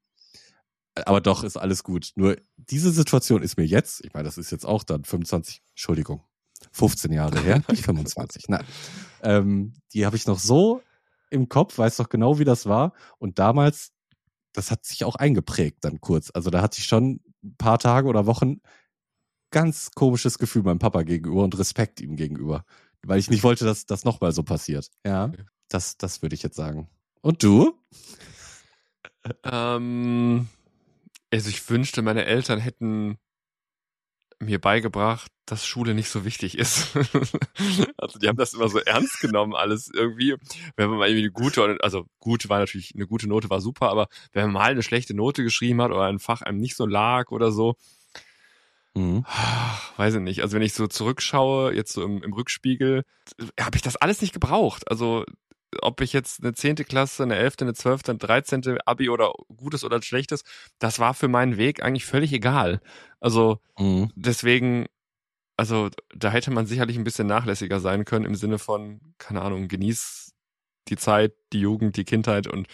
aber doch ist alles gut. Nur diese Situation ist mir jetzt, ich meine, das ist jetzt auch dann 25, Entschuldigung, 15 Jahre her, nicht 25, nein. Ähm, die habe ich noch so im Kopf, weiß doch genau, wie das war. Und damals, das hat sich auch eingeprägt dann kurz. Also da hatte ich schon ein paar Tage oder Wochen ganz komisches Gefühl meinem Papa gegenüber und Respekt ihm gegenüber. Weil ich nicht wollte, dass das nochmal so passiert. Ja, Okay. das, das würde ich jetzt sagen. Und du? Ähm, also ich wünschte, meine Eltern hätten mir beigebracht, dass Schule nicht so wichtig ist. also die haben das immer so ernst genommen, alles irgendwie. Wenn man mal irgendwie eine gute, also gut war natürlich, eine gute Note war super, aber wenn man mal eine schlechte Note geschrieben hat oder ein Fach einem nicht so lag oder so, Mhm. Weiß ich nicht. Also wenn ich so zurückschaue, jetzt so im, im Rückspiegel, habe ich das alles nicht gebraucht. Also ob ich jetzt eine zehnte Klasse, eine elfte, eine zwölfte, eine dreizehnte Abi oder gutes oder schlechtes, das war für meinen Weg eigentlich völlig egal. Also Mhm. deswegen, also da hätte man sicherlich ein bisschen nachlässiger sein können im Sinne von, keine Ahnung, genieß die Zeit, die Jugend, die Kindheit und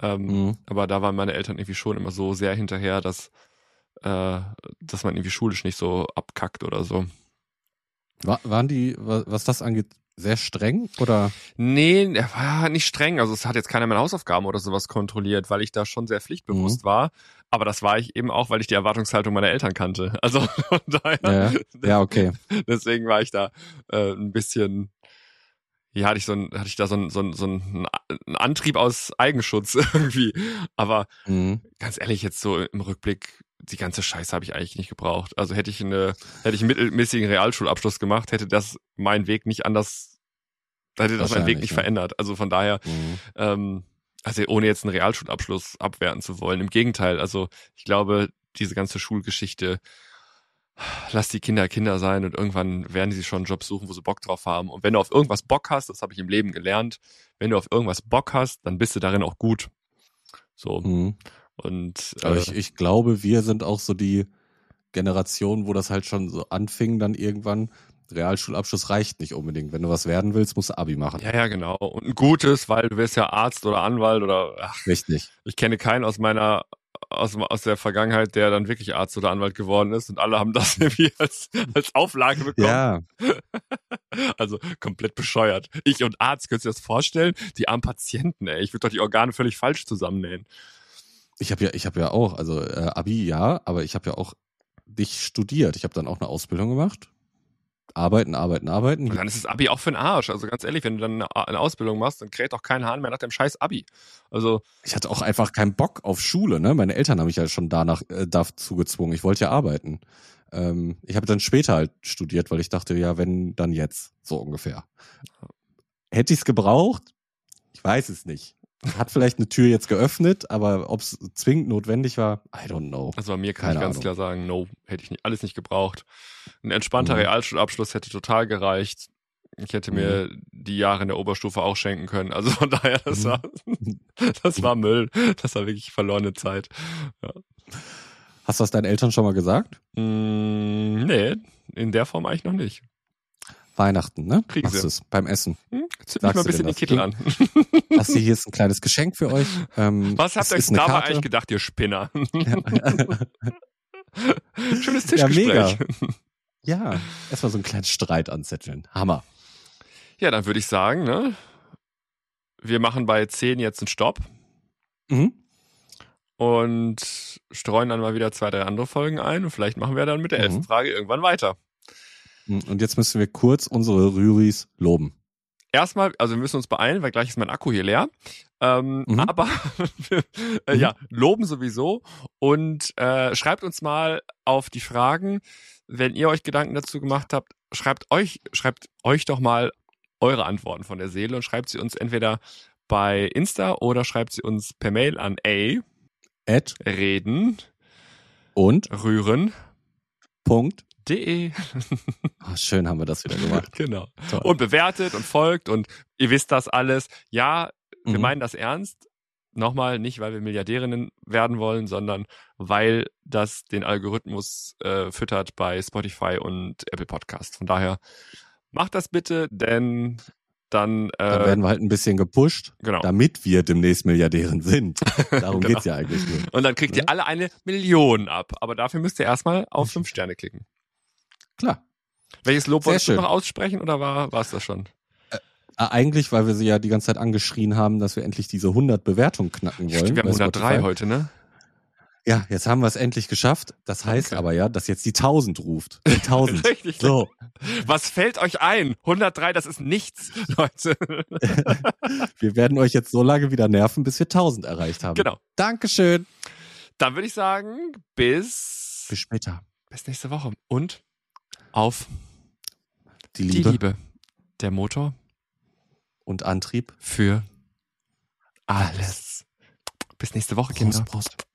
ähm, Mhm. aber da waren meine Eltern irgendwie schon immer so sehr hinterher, dass äh, dass man irgendwie schulisch nicht so abkackt oder so. Wa- waren die, wa- was das angeht, sehr streng oder? Nee, er war nicht streng. Also es hat jetzt keiner meine Hausaufgaben oder sowas kontrolliert, weil ich da schon sehr pflichtbewusst war. Aber das war ich eben auch, weil ich die Erwartungshaltung meiner Eltern kannte. Also von daher, Ja, ja okay. deswegen war ich da äh, ein bisschen, ja, hatte ich so ein, hatte ich da so ein, so ein, so ein, ein Antrieb aus Eigenschutz irgendwie. Aber Mhm. ganz ehrlich, jetzt so im Rückblick, die ganze Scheiße habe ich eigentlich nicht gebraucht. Also hätte ich eine, hätte ich einen mittelmäßigen Realschulabschluss gemacht, hätte das mein Weg nicht anders hätte das meinen Weg nicht ja. verändert. Also von daher, Mhm. ähm, also ohne jetzt einen Realschulabschluss abwerten zu wollen. Im Gegenteil, also ich glaube, diese ganze Schulgeschichte, lass die Kinder Kinder sein und irgendwann werden sie schon einen Job suchen, wo sie Bock drauf haben. Und wenn du auf irgendwas Bock hast, das habe ich im Leben gelernt, wenn du auf irgendwas Bock hast, dann bist du darin auch gut. So. Mhm. Und äh, ich, ich glaube, wir sind auch so die Generation, wo das halt schon so anfing, dann irgendwann. Realschulabschluss reicht nicht unbedingt. Wenn du was werden willst, musst du Abi machen. ja, ja, genau. Und ein gutes, weil du wirst ja Arzt oder Anwalt oder ach, Richtig. ich kenne keinen aus meiner aus, aus der Vergangenheit, der dann wirklich Arzt oder Anwalt geworden ist und alle haben das irgendwie als, als Auflage bekommen. Ja, Also komplett bescheuert. Ich und Arzt, könntest du dir das vorstellen? Die armen Patienten, ey. Ich würde doch die Organe völlig falsch zusammennähen. Ich habe ja, ich habe ja auch, also äh, Abi ja, aber ich habe ja auch nicht studiert. Ich habe dann auch eine Ausbildung gemacht. Arbeiten, arbeiten, arbeiten. Und dann ist das Abi auch für den Arsch. Also ganz ehrlich, wenn du dann eine, Ausbildung machst, dann kräht doch kein Hahn mehr nach dem scheiß Abi. Also, Ich hatte auch einfach keinen Bock auf Schule. Ne? Meine Eltern haben mich ja schon danach äh, dazu gezwungen. Ich wollte ja arbeiten. Ähm, ich habe dann später halt studiert, weil ich dachte, ja, wenn, dann jetzt. So ungefähr. Hätte ich es gebraucht? Ich weiß es nicht. Hat vielleicht eine Tür jetzt geöffnet, aber ob es zwingend notwendig war, I don't know. also bei mir kann Keine ich ganz Ahnung. klar sagen, no, hätte ich nicht, alles nicht gebraucht. Ein entspannter Mhm. Realschulabschluss hätte total gereicht. Ich hätte mir die Jahre in der Oberstufe auch schenken können. Also von daher, das Mhm. war, das war Müll. Das war wirklich verlorene Zeit. Hast du das deinen Eltern schon mal gesagt? Mm, nee, in der Form eigentlich noch nicht. Weihnachten, ne? Kriegen Machst du's beim Essen. Hm? Zünd mal ein du bisschen den Kittel an. Das hier ist ein kleines Geschenk für euch. Ähm, Was habt es ihr euch dabei Karte. eigentlich gedacht, ihr Spinner? Schönes Ja, Tischgespräch. mega. Ja, erstmal so einen kleinen Streit anzetteln. Hammer. Ja, dann würde ich sagen, ne? Wir machen bei 10 jetzt einen Stopp Mhm. und streuen dann mal wieder zwei, drei andere Folgen ein und vielleicht machen wir dann mit der Mhm. elften Frage irgendwann weiter. Und jetzt müssen wir kurz unsere Rüris loben. Erstmal, also wir müssen uns beeilen, weil gleich ist mein Akku hier leer. Ähm, Mhm. Aber äh, Mhm. ja, loben sowieso und äh, schreibt uns mal auf die Fragen, wenn ihr euch Gedanken dazu gemacht habt, schreibt euch, schreibt euch doch mal eure Antworten von der Seele und schreibt sie uns entweder bei Insta oder schreibt sie uns per Mail an a Ed reden und rühren Punkt. De Ah, schön haben wir das wieder gemacht. genau Toll. und bewertet und folgt und ihr wisst das alles ja wir Mhm. meinen das ernst nochmal nicht weil wir Milliardärinnen werden wollen sondern weil das den Algorithmus äh, füttert bei Spotify und Apple Podcast von daher macht das bitte denn dann, äh, Dann werden wir halt ein bisschen gepusht, genau damit wir demnächst Milliardären sind. Darum Genau. geht's ja eigentlich nur. und dann kriegt ne? ihr alle eine Million ab aber dafür müsst ihr erstmal auf Mhm. fünf Sterne klicken Klar. welches Lob Sehr wolltest du noch aussprechen oder war es das schon Ah, Eigentlich, weil wir sie ja die ganze Zeit angeschrien haben, dass wir endlich diese 100 Bewertungen knacken wollen. Stimmt, wir haben bei 103 Spotify. heute ne Ja, jetzt haben wir es endlich geschafft. Das heißt Danke. aber ja, dass jetzt die 1000 ruft. Die 1000. Richtig. so, Was fällt euch ein? 103, das ist nichts, Leute. wir werden euch jetzt so lange wieder nerven, bis wir 1000 erreicht haben. genau. Dankeschön. Dann würde ich sagen, bis, Bis später. bis nächste Woche. Und auf Die die Liebe, Liebe. Der Motor und Antrieb. für alles. Bis nächste Woche, Kinder. Prost, Prost.